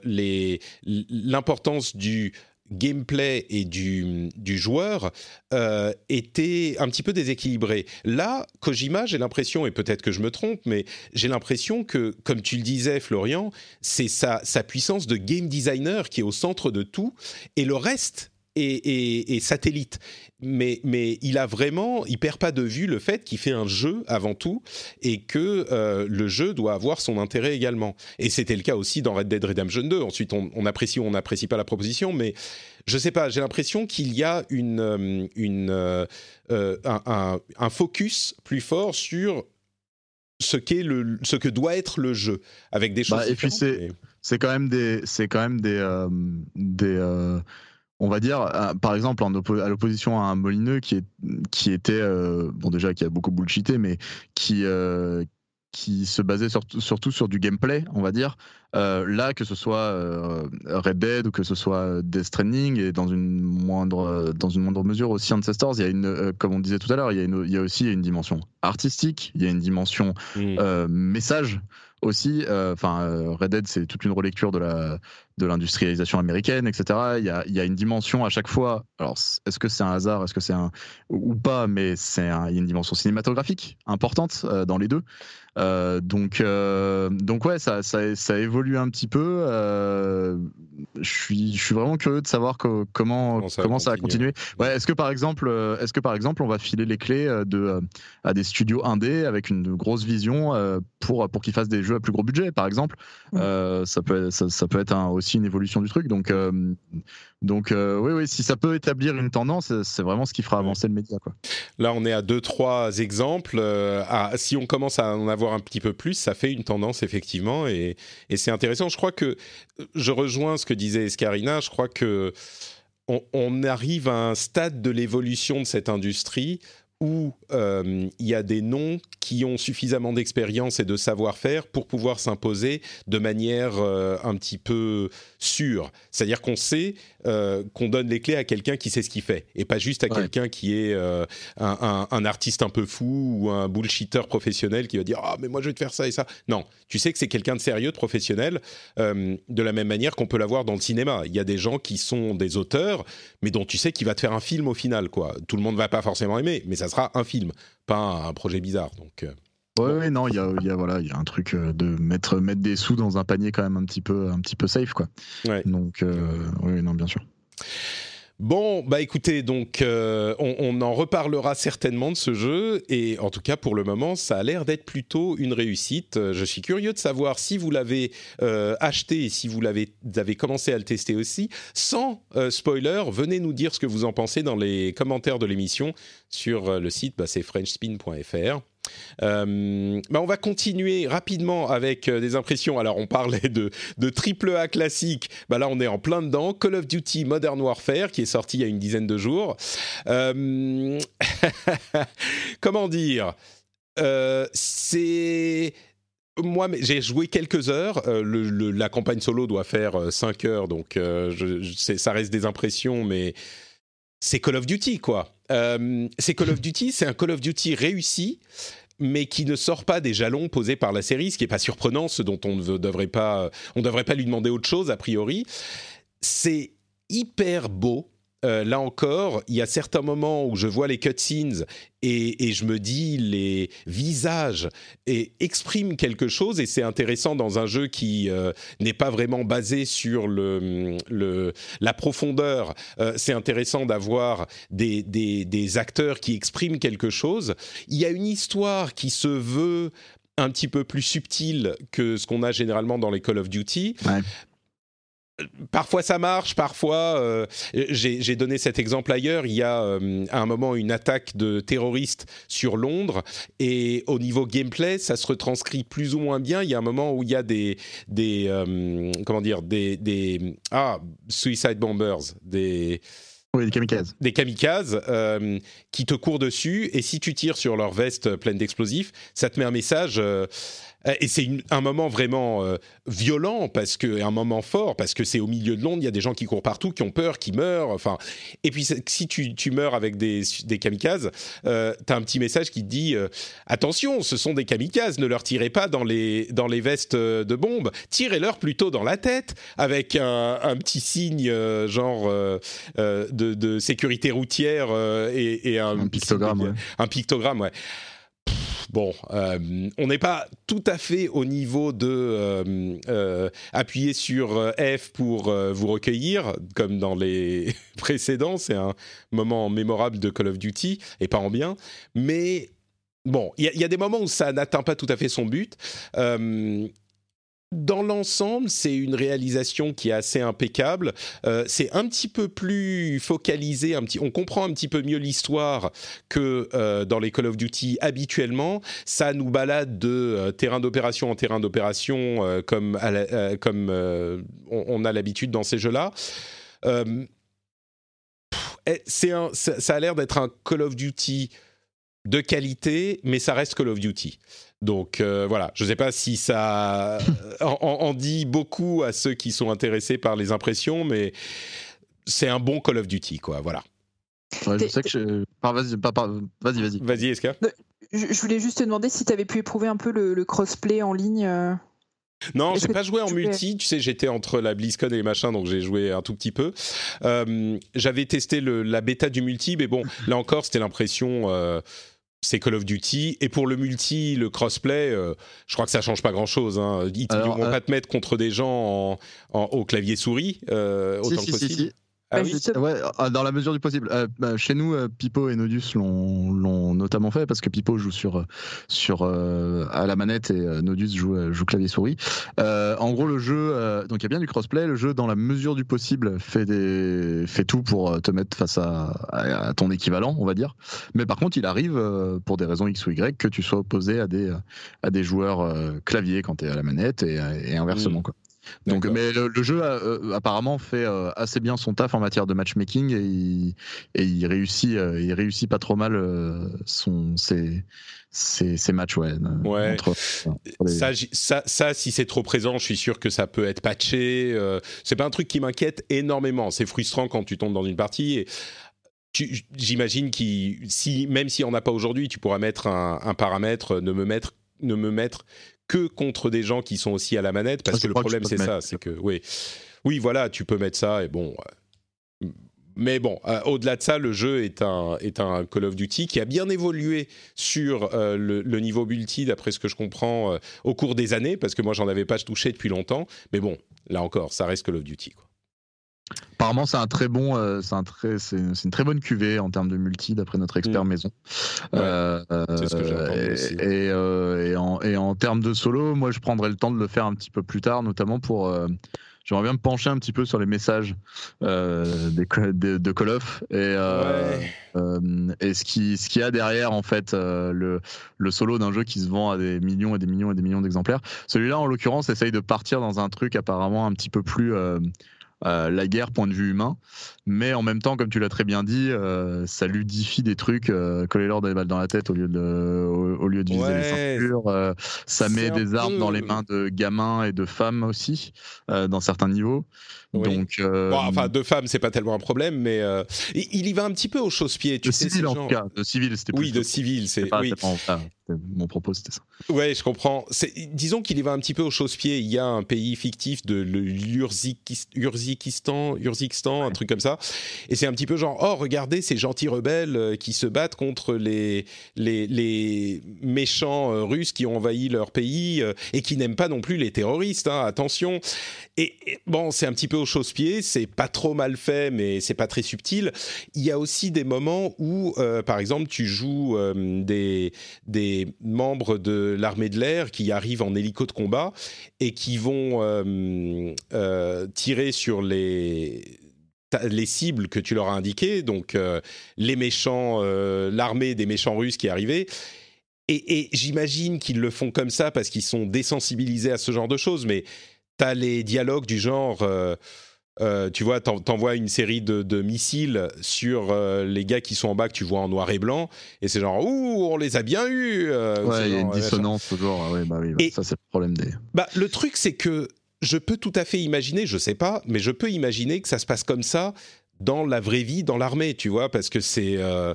l'importance du gameplay et du, du joueur euh, était un petit peu déséquilibré. Là, Kojima, j'ai l'impression, et peut-être que je me trompe, mais j'ai l'impression que, comme tu le disais, Florian, c'est sa, sa puissance de game designer qui est au centre de tout, et le reste et, satellite. Mais, mais il a vraiment, il perd pas de vue le fait qu'il fait un jeu avant tout et que euh, le jeu doit avoir son intérêt également. Et c'était le cas aussi dans Red Dead Redemption 2. Ensuite, on, apprécie ou on n'apprécie pas la proposition, mais je sais pas, j'ai l'impression qu'il y a une, euh, une, euh, un, un, focus plus fort sur ce qu'est le, ce que doit être le jeu, avec des bah, choses. et puis c'est, c'est quand même des, c'est quand même des, des on va dire, euh, par exemple, en à l'opposition à un Molineux qui, est, qui était, euh, bon déjà, qui a beaucoup bullshité, mais qui, euh, qui se basait surtout sur du gameplay, on va dire. là, que ce soit Red Dead ou que ce soit Death Stranding et dans une moindre, dans une moindre mesure aussi Ancestors, il y a une, comme on disait tout à l'heure, il, il, y a aussi une dimension artistique, il y a une dimension mmh. message aussi. Enfin, Red Dead, c'est toute une relecture de la de l'industrialisation américaine, etc. Il y, a, il y a, une dimension à chaque fois. Alors, est-ce que c'est un hasard, est-ce que c'est un ou pas, mais c'est il y a une dimension cinématographique importante euh, dans les deux. Euh, donc, euh, donc ouais, ça, ça, ça, évolue un petit peu. Euh, je suis, je suis vraiment curieux de savoir comment, comment ça, comment ça va continuer. Ouais, est-ce que par exemple, est-ce que par exemple, on va filer les clés de à des studios indés avec une grosse vision pour pour qu'ils fassent des jeux à plus gros budget, par exemple? ça peut, ça, ça peut être un, aussi une évolution du truc. Donc, euh, donc euh, oui, oui, si ça peut établir une tendance, c'est vraiment ce qui fera avancer le média. Quoi. Là, on est à deux, trois exemples. Euh, si on commence à en avoir un petit peu plus, ça fait une tendance effectivement, et, et c'est intéressant. Je crois que je rejoins ce que disait Escarina. Je crois que on arrive à un stade de l'évolution de cette industrie où euh, il y a des noms qui ont suffisamment d'expérience et de savoir-faire pour pouvoir s'imposer de manière euh, un petit peu sûre. C'est-à-dire qu'on sait euh, qu'on donne les clés à quelqu'un qui sait ce qu'il fait et pas juste à quelqu'un qui est un, artiste un peu fou ou un bullshitter professionnel qui va dire ah mais moi je vais te faire ça et ça. Non, tu sais que c'est quelqu'un de sérieux, de professionnel, de la même manière qu'on peut l'avoir dans le cinéma. Il y a des gens qui sont des auteurs, mais dont tu sais qu'il va te faire un film au final quoi. Tout le monde va pas forcément aimer, mais ça sera un film, pas un projet bizarre. Donc. Euh. Ouais, non, il y a, voilà, il y a un truc euh, de mettre mettre des sous dans un panier quand même un petit peu un petit peu safe quoi. Donc euh, oui, non, bien sûr. Bon, bah écoutez, donc euh, on, en reparlera certainement de ce jeu et en tout cas pour le moment, ça a l'air d'être plutôt une réussite. Je suis curieux de savoir si vous l'avez euh, acheté et si vous l'avez avez commencé à le tester aussi. Sans euh, spoiler, venez nous dire ce que vous en pensez dans les commentaires de l'émission sur le site, bah, frenchspin.fr. Euh, bah, on va continuer rapidement avec euh, des impressions. Alors, on parlait de, triple A classique. Bah, là, on est en plein dedans. Call of Duty Modern Warfare, qui est sorti il y a une dizaine de jours. Euh, comment dire? C'est moi, j'ai joué quelques heures. la campagne solo doit faire 5 heures, donc ça reste des impressions, mais c'est Call of Duty, quoi. Euh, c'est Call of Duty, c'est un Call of Duty réussi, mais qui ne sort pas des jalons posés par la série, ce qui n'est pas surprenant, ce dont on ne devrait pas, on devrait pas lui demander autre chose a priori. C'est hyper beau. Euh, là encore, il y a certains moments où je vois les cutscenes et, je me dis les visages expriment quelque chose et c'est intéressant dans un jeu qui euh, n'est pas vraiment basé sur la profondeur. Euh, c'est intéressant d'avoir des, acteurs qui expriment quelque chose. Il y a une histoire qui se veut un petit peu plus subtile que ce qu'on a généralement dans les Call of Duty. Parfois ça marche, parfois euh, j'ai donné cet exemple ailleurs. Il y a euh, à un moment une attaque de terroristes sur Londres et au niveau gameplay, ça se retranscrit plus ou moins bien. Il y a un moment où il y a des des euh, comment dire des, des ah suicide bombers des oui, des kamikazes. Des kamikazes qui te courent dessus et si tu tires sur leur veste pleine d'explosifs, ça te met un message euh, et c'est un moment vraiment euh, violent parce que un moment fort parce que c'est au milieu de Londres, il y a des gens qui courent partout, qui ont peur, qui meurent. Enfin, et puis si tu, tu meurs avec des, des kamikazes, euh, tu as un petit message qui te dit attention, ce sont des kamikazes, ne leur tirez pas dans les dans les vestes de bombes, tirez-leur plutôt dans la tête avec un, un petit signe genre de, de, sécurité routière et, et, un, un pictogramme. Un pictogramme, ouais bon, euh, on n'est pas tout à fait au niveau de euh, euh, appuyer sur F pour vous recueillir, comme dans les précédents. C'est un moment mémorable de Call of Duty, et pas en bien. Mais bon, il y, a des moments où ça n'atteint pas tout à fait son but dans l'ensemble, c'est une réalisation qui est assez impeccable. Euh, c'est un petit peu plus focalisé, on comprend un petit peu mieux l'histoire que euh, dans les Call of Duty habituellement. Ça nous balade de euh, terrain d'opération en terrain d'opération comme, on, a l'habitude dans ces jeux-là. c'est ça a l'air d'être un Call of Duty de qualité, mais ça reste Call of Duty. Donc euh, voilà, je ne sais pas si ça en, dit beaucoup à ceux qui sont intéressés par les impressions, mais c'est un bon Call of Duty, quoi. Voilà. je sais que je... Vas-y, vas-y, vas-y. Vas-y, Eska. Je voulais juste te demander si tu avais pu éprouver un peu le, crossplay en ligne. Euh. Non, j'ai pas joué en multi. Tu sais, j'étais entre la BlizzCon et les machins, donc j'ai joué un tout petit peu. Euh, j'avais testé la bêta du multi, mais bon, là encore, c'était l'impression c'est Call of Duty. Et pour le multi, le crossplay, euh, je crois que ça change pas grand-chose. Hein. Ils ne vont euh, pas te mettre contre des gens au clavier souris euh, autant que possible. Ah ouais, ah, dans la mesure du possible. Euh, bah, chez nous, euh, Pipo et Nodus l'ont notamment fait parce que Pipo joue sur, sur à la manette et Nodus joue, joue clavier souris. en gros, le jeu, donc il y a bien du crossplay. Le jeu, dans la mesure du possible, fait, des, fait tout pour te mettre face à, à, ton équivalent, on va dire. Mais par contre, il arrive, pour des raisons X ou Y, que tu sois opposé à des, à des joueurs clavier quand tu es à la manette et, et inversement. Mmh. Quoi. Donc, mais le, jeu euh, apparemment fait euh, assez bien son taf en matière de matchmaking et il, et il réussit, euh, il réussit pas trop mal son ses, matchs ouais. ouais. ça, ça, ça, si c'est trop présent, je suis sûr que ça peut être patché. c'est pas un truc qui m'inquiète énormément. C'est frustrant quand tu tombes dans une partie et J'imagine que si, même si on n'a pas aujourd'hui, tu pourras mettre un, un paramètre, ne me mettre, ne me mettre que contre des gens qui sont aussi à la manette, parce que le problème c'est ça, c'est que oui, oui, voilà, tu peux mettre ça et bon. Euh, mais bon, euh, au-delà de ça, le jeu est un, est un Call of Duty qui a bien évolué sur euh, le, niveau multi, d'après ce que je comprends, au cours des années, parce que moi, j'en avais pas touché depuis longtemps. Mais bon, là encore, ça reste Call of Duty. Quoi. Apparemment, c'est un très bon, euh, c'est un très, c'est une, très bonne cuvée en termes de multi, d'après notre expert mm. maison. Euh, c'est ce que aussi. Et, euh, et, en, et, en, termes de solo, moi, je prendrais le temps de le faire un petit peu plus tard, notamment pour. J'aimerais bien me pencher un petit peu sur les messages des, de, Call of et, et ce qui ce qu'il y a derrière en fait le, le solo d'un jeu qui se vend à des millions et des millions et des millions d'exemplaires. Celui-là, en l'occurrence, essaye de partir dans un truc apparemment un petit peu plus euh, la guerre point de vue humain, mais en même temps, comme tu l'as très bien dit, euh, ça ludifie des trucs, euh, coller l'or des balles dans la tête au lieu de, au, lieu de viser les ceintures, ça met des armes dans les mains de gamins et de femmes aussi, dans certains niveaux. Donc, enfin, de femmes, c'est pas tellement un problème, mais il y va un petit peu au chausse-pied. De civil, en tout cas. De civil, c'était Oui, de civil, c'est. Oui. Mon propos, c'était ça. Ouais, je comprends. Disons qu'il y va un petit peu au chausse-pied. Il y a un pays fictif de l'Urzikistan, Urzikistan, un truc comme ça. Et c'est un petit peu genre, oh, regardez ces gentils rebelles euh, qui se battent contre les, les, les méchants euh, russes qui ont envahi leur pays euh, et qui n'aiment pas non plus les terroristes, hein, attention. Et, bon, c'est un petit peu au chausse-pied, c'est pas trop mal fait, mais c'est pas très subtil. Il y a aussi des moments où, par exemple, tu joues des, des membres de l'armée de l'air qui arrivent en hélico de combat et qui vont tirer sur les les cibles que tu leur as indiquées, donc euh, les méchants, euh, l'armée des méchants russes qui arrivaient. Et, et j'imagine qu'ils le font comme ça parce qu'ils sont désensibilisés à ce genre de choses, mais tu as les dialogues du genre... Euh, tu vois, t'envoies une série de, missiles sur les gars qui sont en bas que tu vois en noir et blanc, et c'est genre ouh, on les a bien eus. ouais, il y a une dissonance toujours. Ah bah oui, bah, ça c'est le problème des. Bah le truc c'est que je peux tout à fait imaginer, je sais pas, mais je peux imaginer que ça se passe comme ça dans la vraie vie, dans l'armée, tu vois, parce que c'est, euh,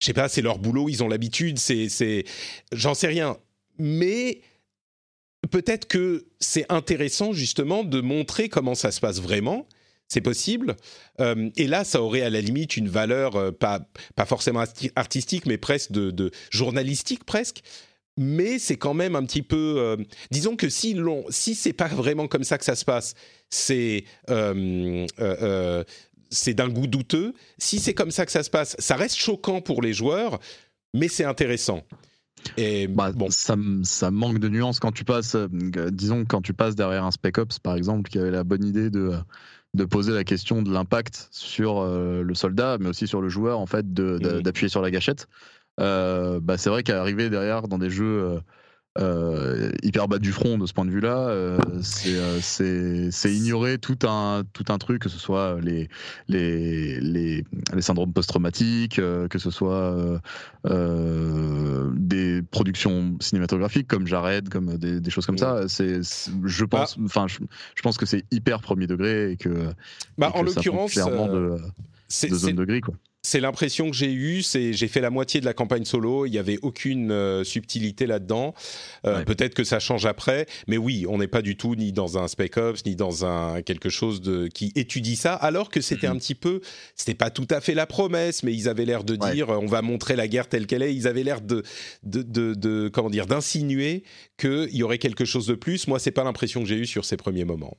je sais pas, c'est leur boulot, ils ont l'habitude, c'est, c'est, j'en sais rien, mais peut-être que c'est intéressant justement de montrer comment ça se passe vraiment. C'est possible. Euh, et là, ça aurait à la limite une valeur, euh, pas, pas forcément artistique, mais presque de, de journalistique presque mais c'est quand même un petit peu. Euh, disons que si l'on, si c'est pas vraiment comme ça que ça se passe, c'est c'est d'un goût douteux. Si c'est comme ça que ça se passe, ça reste choquant pour les joueurs, mais c'est intéressant. Et bah, bon. ça, ça, manque de nuances quand tu passes, disons quand tu passes derrière un Spec Ops par exemple, qui avait la bonne idée de de poser la question de l'impact sur le soldat, mais aussi sur le joueur en fait, d'appuyer sur la gâchette. Euh, bah, c'est vrai qu'arriver derrière dans des jeux euh, euh, hyper bas du front de ce point de vue-là, c'est ignorer tout un, tout un truc, que ce soit les, les, les, les syndromes post-traumatiques, que ce soit des productions cinématographiques comme Jared, comme des, des choses comme ça. C'est, je pense, bah. je, pense que c'est hyper premier degré et que, bah, en l'occurrence, clairement de, de zone de gris, quoi c'est l'impression que j'ai eue. C'est j'ai fait la moitié de la campagne solo. Il n'y avait aucune euh, subtilité là-dedans. Euh, peut-être que ça change après, mais oui, on n'est pas du tout ni dans un Spec Ops ni dans un quelque chose de qui étudie ça. Alors que c'était un petit peu, c'était pas tout à fait la promesse, mais ils avaient l'air de dire on va montrer la guerre telle qu'elle est. Ils avaient l'air de de, de, comment dire d'insinuer qu'il y aurait quelque chose de plus. Moi, c'est pas l'impression que j'ai eue sur ces premiers moments.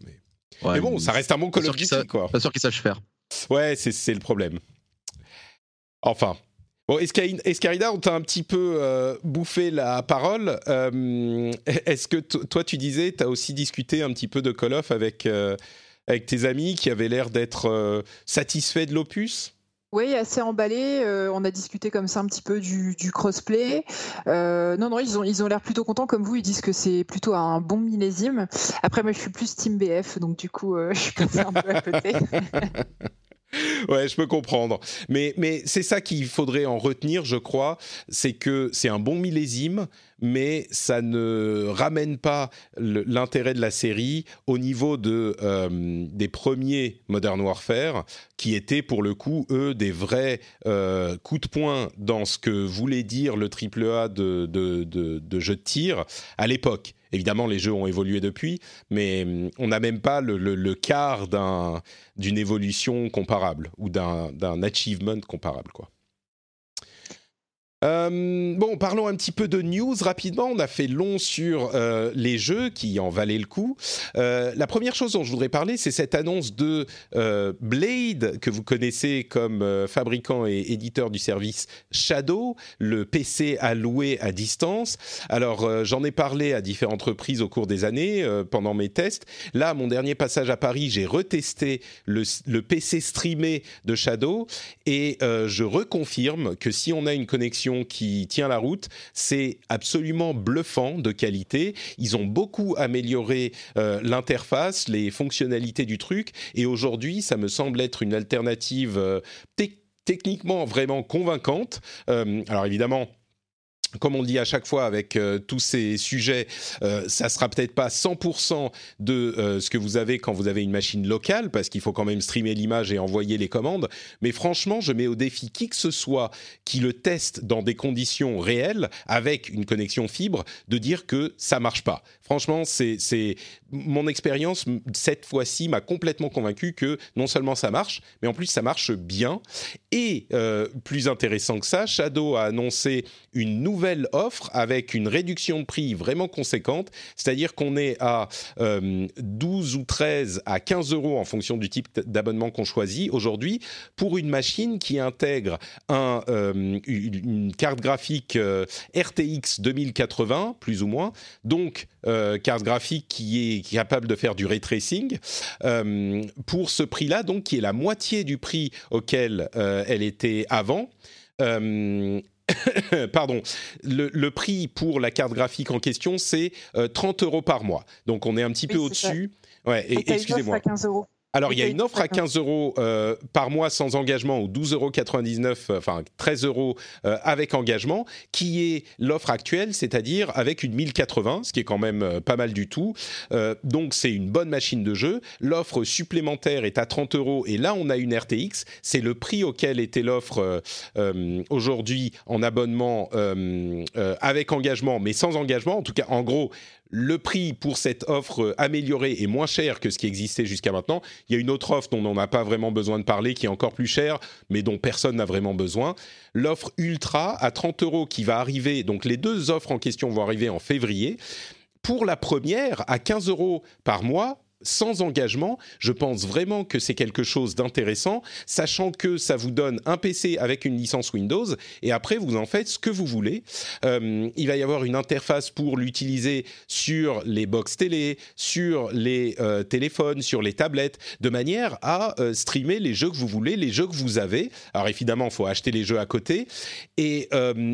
Mais, bon, ça reste un bon Call of Duty, quoi. Pas sûr qu'ils sachent faire. Ouais, c'est le problème. Enfin. Bon, Escarida, on t'a un petit peu euh, bouffé la parole. Euh, est-ce que toi, tu disais, tu as aussi discuté un petit peu de Call of avec, euh, avec tes amis qui avaient l'air d'être satisfaits de l'opus? Oui, assez emballé. on a discuté comme ça un petit peu du, crossplay. non, non, ils ont ils ont l'air plutôt contents comme vous. Ils disent que c'est plutôt un bon millésime. Après, moi, je suis plus Team BF, donc du coup, je suis passé un peu à côté. ouais, je peux comprendre. Mais, mais c'est ça qu'il faudrait en retenir, je crois, c'est que c'est un bon millésime, mais ça ne ramène pas l'intérêt de la série au niveau de, euh, des premiers Modern Warfare, qui étaient pour le coup, eux, des vrais euh, coups de poing dans ce que voulait dire le AAA de, de, de, de jeu de tir à l'époque. Évidemment, les jeux ont évolué depuis, mais hum, on n'a même pas le, le, quart d'une évolution comparable ou d'un achievement comparable. Quoi. Euh, bon, parlons un petit peu de news rapidement. On a fait long sur euh, les jeux qui en valaient le coup. Euh, la première chose dont je voudrais parler, c'est cette annonce de Blade, que vous connaissez comme fabricant et éditeur du service Shadow, le PC à louer à distance. Alors, j'en ai parlé à différentes reprises au cours des années pendant mes tests. Là, mon dernier passage à Paris, j'ai retesté le, le, PC streamé de Shadow et je reconfirme que si on a une connexion qui tient la route. C'est absolument bluffant de qualité. Ils ont beaucoup amélioré euh, l'interface, les fonctionnalités du truc. Et aujourd'hui, ça me semble être une alternative euh, techniquement vraiment convaincante. Euh, alors évidemment, comme on dit à chaque fois avec euh, tous ces sujets, euh, ça sera peut-être pas 100% de euh, ce que vous avez quand vous avez une machine locale, parce qu'il faut quand même streamer l'image et envoyer les commandes. Mais franchement, je mets au défi qui que ce soit qui le teste dans des conditions réelles, avec une connexion fibre, de dire que ça marche pas. Franchement, c'est mon expérience cette fois-ci m'a complètement convaincu que non seulement ça marche, mais en plus ça marche bien. Et plus intéressant que ça, Shadow a annoncé une nouvelle offre avec une réduction de prix vraiment conséquente, c'est-à-dire qu'on est à 12 euh, ou 13 à 15 euros en fonction du type d'abonnement qu'on choisit aujourd'hui pour une machine qui intègre euh, une carte graphique euh, RTX 2080 plus ou moins, donc carte graphique qui est capable de faire du ray tracing pour ce prix-là, donc qui est la moitié du prix auquel elle était avant. pardon, le, prix pour la carte graphique en question, c'est 30 euros par mois. Donc on est un petit peu au-dessus. Ouais, excusez-moi. 15 euros. Alors, il y a une offre à 15 euros euh, par mois sans engagement ou 12,99 euros, euh, enfin 13 euros euh, avec engagement, qui est l'offre actuelle, c'est-à-dire avec une 1080, ce qui est quand même pas mal du tout. donc, c'est une bonne machine de jeu. L'offre supplémentaire est à 30 euros et là, on a une RTX. C'est le prix auquel était l'offre aujourd'hui en abonnement avec engagement, mais sans engagement. En tout cas, en gros, le prix pour cette offre améliorée est moins cher que ce qui existait jusqu'à maintenant. Il y a une autre offre dont on n'a pas vraiment besoin de parler, qui est encore plus chère, mais dont personne n'a vraiment besoin. L'offre Ultra à 30 euros qui va arriver, donc les deux offres en question vont arriver en février. Pour la première, à 15 euros par mois, sans engagement, je pense vraiment que c'est quelque chose d'intéressant, sachant que ça vous donne un PC avec une licence Windows et après vous en faites ce que vous voulez. Euh, il va y avoir une interface pour l'utiliser sur les box télé, sur les euh, téléphones, sur les tablettes, de manière à euh, streamer les jeux que vous voulez, les jeux que vous avez. Alors évidemment, il faut acheter les jeux à côté et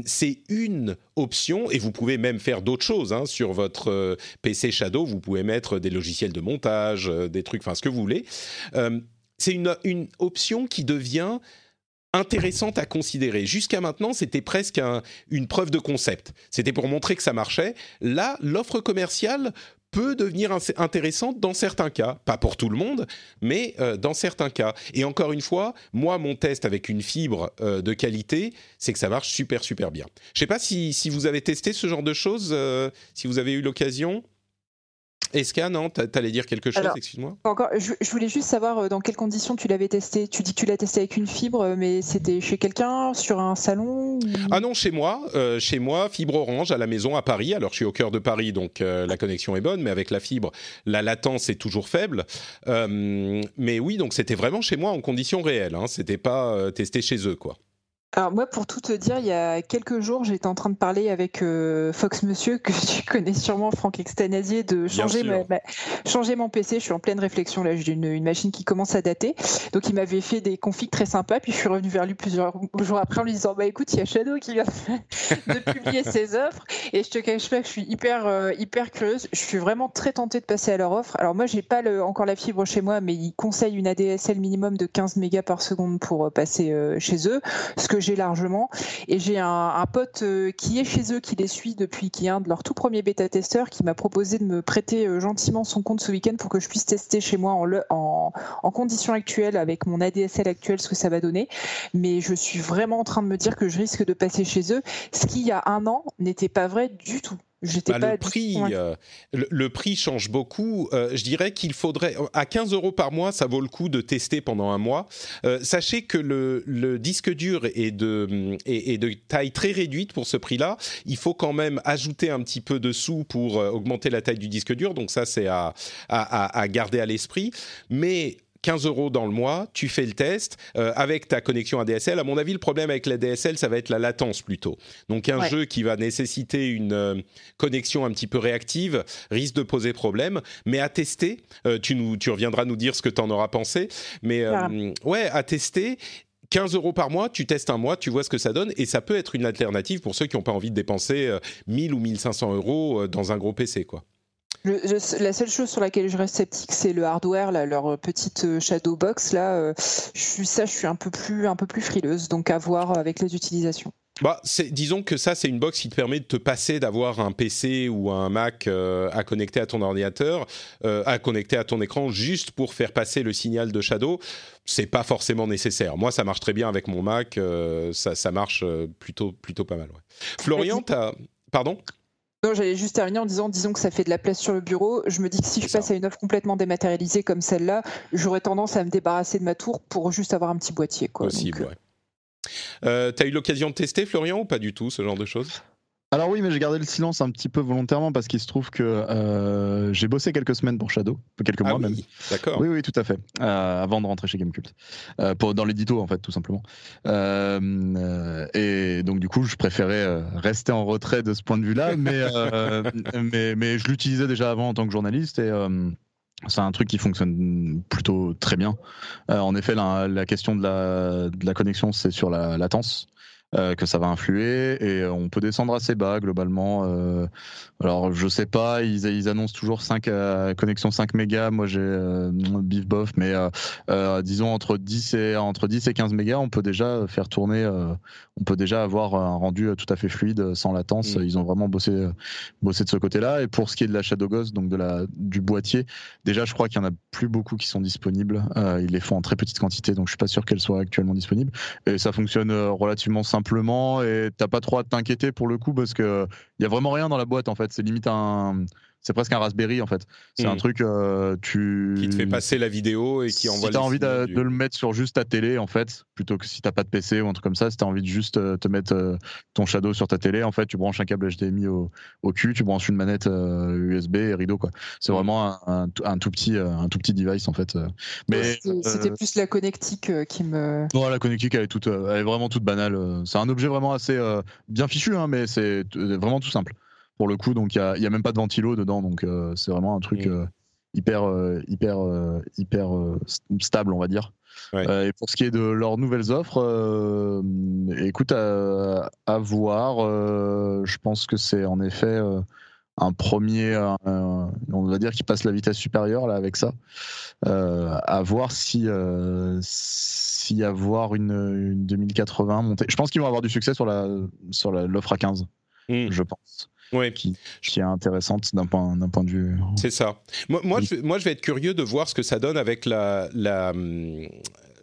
c'est une option et vous pouvez même faire d'autres choses hein. sur votre PC Shadow. Vous pouvez mettre des logiciels de montage euh, des trucs, enfin ce que vous voulez. Euh, c'est une, une option qui devient intéressante à considérer. Jusqu'à maintenant, c'était presque une preuve de concept. C'était pour montrer que ça marchait. Là, l'offre commerciale peut devenir intéressante dans certains cas, pas pour tout le monde, mais euh, dans certains cas. Et encore une fois, moi, mon test avec une fibre de qualité, c'est que ça marche super, super bien. Je ne sais pas si, si, vous avez testé ce genre de choses, si vous avez eu l'occasion. Eska, non T'allais dire quelque chose, excuse-moi? Encore, je, voulais juste savoir euh, dans quelles conditions tu l'avais testé. Tu dis que tu l'as testé avec une fibre, euh, mais c'était chez quelqu'un, sur un salon Ah non, chez moi, euh, chez moi, fibre orange à la maison à Paris. Alors je suis au cœur de Paris, donc la connexion est bonne, mais avec la fibre, la latence est toujours faible. mais oui, donc c'était vraiment chez moi en conditions réelles. Hein. C'était pas testé chez eux, quoi. Alors moi, pour tout te dire, il y a quelques jours, j'étais en train de parler avec euh, Fox Monsieur, que tu connais sûrement, Franck Extanasier, de changer, changer mon PC. Je suis en pleine réflexion là, j'ai une, une, machine qui commence à dater. Donc il m'avait fait des configs très sympas, puis je suis revenu vers lui plusieurs jours après en lui disant, bah écoute, il y a Shadow qui vient de publier ses offres, et je te cache pas que je suis hyper euh, hyper curieuse. Je suis vraiment très tentée de passer à leur offre. Alors moi, j'ai pas le, encore la fibre chez moi, mais ils conseillent une ADSL minimum de 15 mégas par seconde pour euh, passer chez eux, ce que j'ai largement. Et j'ai un, pote euh, qui est chez eux, qui les suit depuis, qui est un de leurs tout premiers bêta-testeurs, qui m'a proposé de me prêter euh, gentiment son compte ce week-end pour que je puisse tester chez moi en, en, en conditions actuelles, avec mon ADSL actuel, ce que ça va donner. Mais je suis vraiment en train de me dire que je risque de passer chez eux, ce qui, il y a un an, n'était pas vrai du tout. Bah, le, prix, euh, le, prix change beaucoup. Euh, je dirais qu'il faudrait, à 15 euros par mois, ça vaut le coup de tester pendant un mois. Euh, sachez que le, le, disque dur est de, est, de taille très réduite pour ce prix-là. Il faut quand même ajouter un petit peu de sous pour augmenter la taille du disque dur. Donc ça, c'est à, à, à, garder à l'esprit. Mais 15 euros dans le mois, tu fais le test euh, avec ta connexion ADSL. À mon avis, le problème avec la DSL, ça va être la latence plutôt. Donc un jeu qui va nécessiter une euh, connexion un petit peu réactive risque de poser problème. Mais à tester, euh, tu, nous, tu reviendras nous dire ce que tu en auras pensé. Mais ouais, à tester. 15 euros par mois, tu testes un mois, tu vois ce que ça donne, et ça peut être une alternative pour ceux qui n'ont pas envie de dépenser 1000 ou 1500 euros dans un gros PC, quoi la seule chose sur laquelle je reste sceptique, c'est le hardware, leur petite euh, shadow box. Là, euh, je suis ça, je suis un peu plus, un peu plus frileuse. Donc à voir avec les utilisations. Bah, disons que ça, c'est une box qui te permet de te passer d'avoir un PC ou un Mac euh, à connecter à ton ordinateur, à connecter à ton écran juste pour faire passer le signal de Shadow. C'est pas forcément nécessaire. Moi, ça marche très bien avec mon Mac. ça, ça, marche plutôt, plutôt pas mal. Florian, as... pardon? Non, j'allais juste terminer en disant, disons que ça fait de la place sur le bureau. Je me dis que si je passe à une offre complètement dématérialisée comme celle-là, j'aurais tendance à me débarrasser de ma tour pour juste avoir un petit boîtier. Quoi. Possible, euh, ouais. Euh, T'as eu l'occasion de tester, Florian, ou pas du tout, ce genre de choses? Alors oui, mais j'ai gardé le silence un petit peu volontairement parce qu'il se trouve que euh, j'ai bossé quelques semaines pour Shadow, quelques mois ah même. D'accord. Oui, oui, tout à fait. Euh, avant de rentrer chez Gamecult, euh, pour, dans l'édito en fait, tout simplement. Et donc du coup, je préférais rester en retrait de ce point de vue-là, mais, mais, mais je l'utilisais déjà avant en tant que journaliste et c'est un truc qui fonctionne plutôt très bien. en effet, la, la question de la, de la connexion, c'est sur la latence. Euh, que ça va influer et on peut descendre assez bas globalement. Euh, alors je sais pas, ils, ils annoncent toujours 5 euh, connexion 5 mégas. Moi j'ai euh, bif bof, mais disons entre 10 et entre 10 et 15 mégas, on peut déjà faire tourner, on peut déjà avoir un rendu tout à fait fluide sans latence. Mm. Ils ont vraiment bossé bossé de ce côté-là. Et pour ce qui est de la Shadow Ghost, donc de la du boîtier, déjà je crois qu'il y en a plus beaucoup qui sont disponibles. ils les font en très petite quantité, donc je suis pas sûr qu'elles soient actuellement disponibles. Et ça fonctionne relativement simplement et t'as pas trop à t'inquiéter pour le coup parce que il y a vraiment rien dans la boîte en fait. C'est limite un c'est presque un Raspberry en fait. C'est un Mm. truc, euh, tu. Qui te fait passer la vidéo et qui si envoie t'as les envie de, du- de le mettre sur juste ta télé en fait, plutôt que si t'as pas de PC ou un truc comme ça, si t'as envie de juste euh, te mettre euh, ton Shadow sur ta télé, en fait, tu branches un câble HDMI au, au cul, tu branches une manette euh, USB et rideau quoi. C'est Mm. vraiment un, un tout- un tout petit, un tout petit device en fait. Mais C'était euh, plus la connectique qui me. non, la connectique elle est toute, elle est vraiment toute banale. C'est un objet vraiment assez euh, bien fichu, hein, mais c'est vraiment tout simple pour le coup. Donc il y a, même pas de ventilo dedans, donc euh, c'est vraiment un truc euh, hyper, euh, hyper, hyper st- stable, on va dire. Ouais. Et pour ce qui est de leurs nouvelles offres, écoute, à, à voir. je pense que c'est en effet un premier, on va dire, qui passe la vitesse supérieure là avec ça. Euh, à voir si euh, si avoir une, une 2080 montée. Je pense qu'ils vont avoir du succès sur la sur la- l'offre à 15. Mm. Je pense Ouais. qui, qui est intéressante d'un point d'un point de vue. C'est ça. Moi, moi, je, vais- moi, je vais être curieux de voir ce que ça donne avec la, la, hum,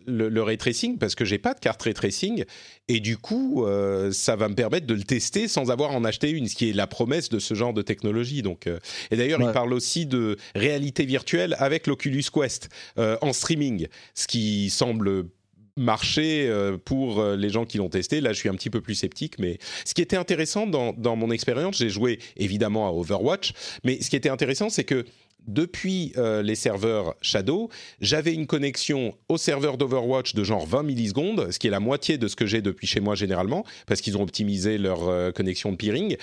le, le ray tracing, parce que j'ai pas de carte ray tracing, et du coup, euh, ça va me permettre de le tester sans avoir en acheter une, ce qui est la promesse de ce genre de technologie. Donc, euh, et d'ailleurs, il Ouais. parle aussi de réalité virtuelle avec l'Oculus Quest euh, en streaming, ce qui semble marcher euh, pour euh, les gens qui l'ont testé. Là, je suis un petit peu plus sceptique, mais ce qui était intéressant dans, mon expérience, j'ai joué évidemment à Overwatch, mais ce qui était intéressant, c'est que depuis euh, les serveurs Shadow, j'avais une connexion au serveur d'Overwatch de genre 20 millisecondes, ce qui est la moitié de ce que j'ai depuis chez moi généralement, parce qu'ils ont optimisé leur connexion de peering.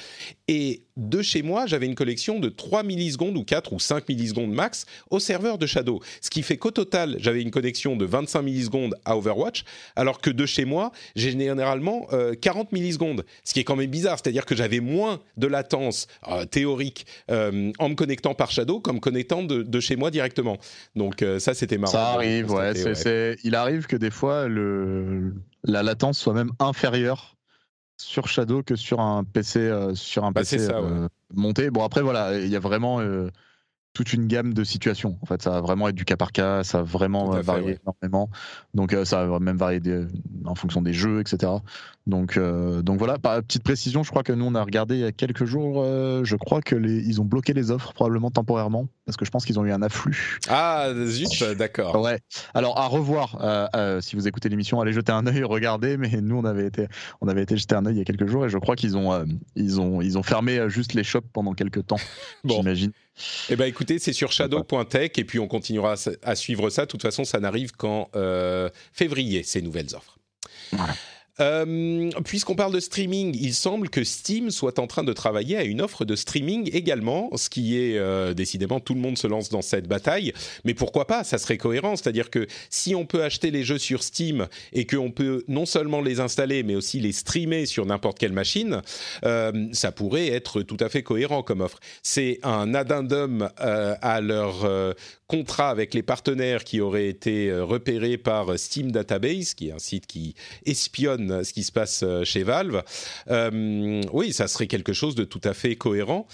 Et de chez moi, j'avais une connexion de 3 millisecondes ou 4 ou 5 millisecondes max au serveur de Shadow. Ce qui fait qu'au total, j'avais une connexion de 25 millisecondes à Overwatch, alors que de chez moi, j'ai généralement euh, 40 millisecondes. Ce qui est quand même bizarre, c'est-à-dire que j'avais moins de latence euh, théorique euh, en me connectant par Shadow qu'en me connectant de, de chez moi directement. Donc euh, ça, c'était marrant. Ça arrive, ouais, Il arrive que des fois le la latence soit même inférieure sur Shadow que sur un PC euh, sur un Bah, PC c'est ça, ouais. euh, monté. Bon après voilà, il y a vraiment euh, toute une gamme de situations. En fait, ça va vraiment être du cas par cas, ça va vraiment varier ouais. énormément. Donc ça va même varier des- en fonction des jeux, etc. Donc euh, donc voilà. Par petite précision, je crois que nous on a regardé il y a quelques jours. euh, je crois que les ils ont bloqué les offres probablement temporairement parce que je pense qu'ils ont eu un afflux. Ah, zut, d'accord. Ouais. Alors à revoir. euh, si vous écoutez l'émission, allez jeter un œil, regardez. Mais nous, on avait été, on avait été jeter un œil il y a quelques jours et je crois qu'ils ont, ils ont, ils ont fermé juste les shops pendant quelques temps. Bon. J'imagine. Eh ben écoutez, c'est sur shadow.tech et puis on continuera à, suivre ça. De toute façon, ça n'arrive qu'en février, ces nouvelles offres. Voilà. Euh, Puisqu'on parle de streaming, il semble que Steam soit en train de travailler à une offre de streaming également, ce qui est euh, décidément tout le monde se lance dans cette bataille. Mais pourquoi pas? Ça serait cohérent, c'est-à-dire que si on peut acheter les jeux sur Steam et qu'on peut non seulement les installer mais aussi les streamer sur n'importe quelle machine, euh, ça pourrait être tout à fait cohérent comme offre. C'est un addendum à leur contrat avec les partenaires qui auraient été repérés par Steam Database, qui est un site qui espionne ce qui se passe euh, chez Valve. Euh, oui, ça serait quelque chose de tout à fait cohérent.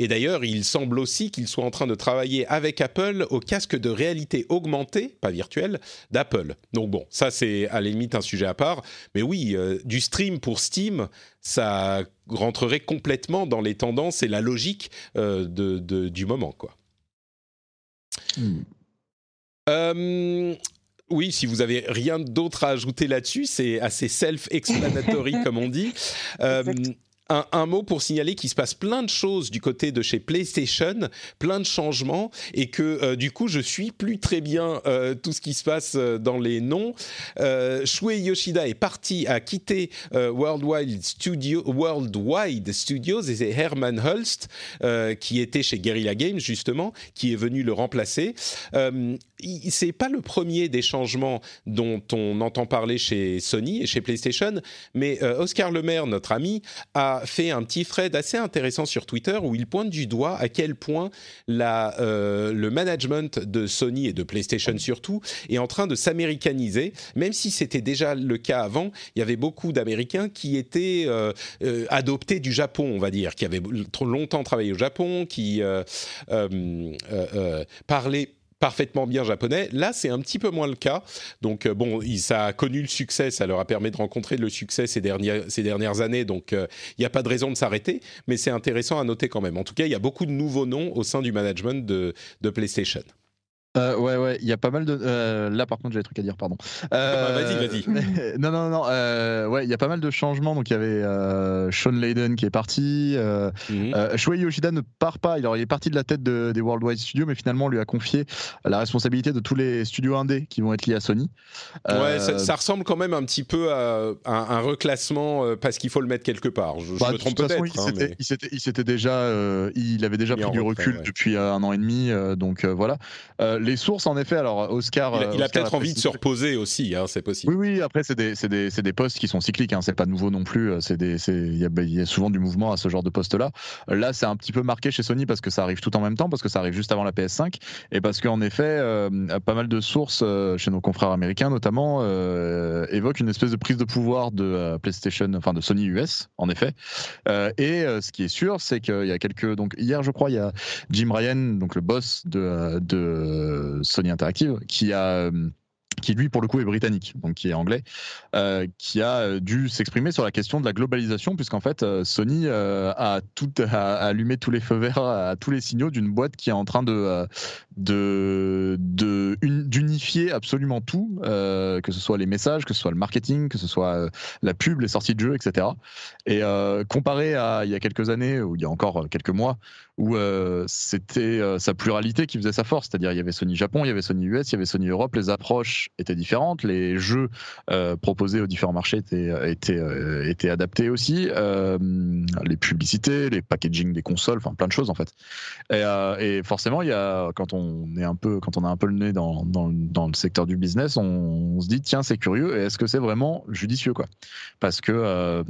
Et d'ailleurs, il semble aussi qu'ils soient en train de travailler avec Apple au casque de réalité augmentée, pas virtuelle, d'Apple. Donc bon, ça c'est à la limite un sujet à part. Mais oui, euh, du stream pour Steam, ça rentrerait complètement dans les tendances et la logique euh, de, de- du moment, quoi. Hmm. Euh, oui, si vous avez rien d'autre à ajouter là-dessus, c'est assez self-explanatory comme on dit. Euh. Un, mot pour signaler qu'il se passe plein de choses du côté de chez PlayStation, plein de changements, et que euh, du coup je suis plus très bien euh, tout ce qui se passe euh, dans les noms. Euh, Shuei Yoshida est parti, a quitté Worldwide, Studio, Worldwide Studios et c'est Herman Hulst qui était chez Guerrilla Games justement, qui est venu le remplacer. C'est pas le premier des changements dont on entend parler chez Sony et chez PlayStation, mais Oscar Lemaire, notre ami, a fait un petit thread assez intéressant sur Twitter où il pointe du doigt à quel point la, euh, le management de Sony et de PlayStation surtout est en train de s'américaniser. Même si c'était déjà le cas avant, il y avait beaucoup d'Américains qui étaient euh, euh, adoptés du Japon, on va dire, qui avaient longtemps travaillé au Japon, qui parlaient parfaitement bien japonais. Là, c'est un petit peu moins le cas. Donc, euh, bon, ça a connu le succès, ça leur a permis de rencontrer le succès ces dernières, années. Donc, il n'y a pas de raison de s'arrêter, mais c'est intéressant à noter quand même. En tout cas, il y a beaucoup de nouveaux noms au sein du management de PlayStation. Euh, ouais, ouais, il y a pas mal de. Euh, là, par contre, j'ai des trucs à dire, pardon. Euh, vas-y, vas-y. non, non, non. ouais, il y a pas mal de changements. Donc, il y avait Sean Layden qui est parti. Mhm. Shuei Yoshida ne part pas. Alors, il est parti de la tête des Worldwide Studios, mais finalement, on lui a confié la responsabilité de tous les studios indés qui vont être liés à Sony. Ouais, ça, ressemble quand même un petit peu à un, reclassement parce qu'il faut le mettre quelque part. Je, bah, me trompe peut-être. Hein, il s'était déjà, il avait déjà pris du recul depuis un an et demi. donc voilà les sources, en effet, alors Oscar. Il a, peut-être envie de se reposer aussi, hein, c'est possible. Oui, oui, après, c'est des, des, des, postes qui sont cycliques, hein, c'est pas nouveau non plus. Il y, y, a souvent du mouvement à ce genre de poste-là. Là, c'est un petit peu marqué chez Sony parce que ça arrive tout en même temps, parce que ça arrive juste avant la PS5, et parce qu'en effet, euh, pas mal de sources euh, chez nos confrères américains, notamment, euh, évoquent une espèce de prise de pouvoir de PlayStation, enfin de Sony US, en effet. et ce qui est sûr, c'est qu'il y a quelques. Donc, hier, je crois, il y a Jim Ryan, donc le boss de, de Sony Interactive, qui a euh, qui lui pour le coup est britannique, donc qui est anglais, euh, qui a euh, dû s'exprimer sur la question de la globalisation, puisqu'en fait Sony a, tout, a allumé tous les feux verts, à tous les signaux d'une boîte qui est en train de d'unifier absolument tout, que ce soit les messages, que ce soit le marketing, que ce soit la pub, les sorties de jeux, etc. Et comparé à il y a quelques années ou il y a encore quelques mois où euh, c'était euh, sa pluralité qui faisait sa force. C'est-à-dire, il y avait Sony Japon, il y avait Sony US, il y avait Sony Europe. Les approches étaient différentes, les jeux euh, proposés aux différents marchés étaient, étaient, étaient adaptés aussi. les publicités, les packaging des consoles, enfin plein de choses en fait. Et, forcément, il y a quand on est un peu, quand on a un peu le nez dans, dans, dans le secteur du business, on, on se dit tiens, c'est curieux. Et est-ce que c'est vraiment judicieux quoi? Parce que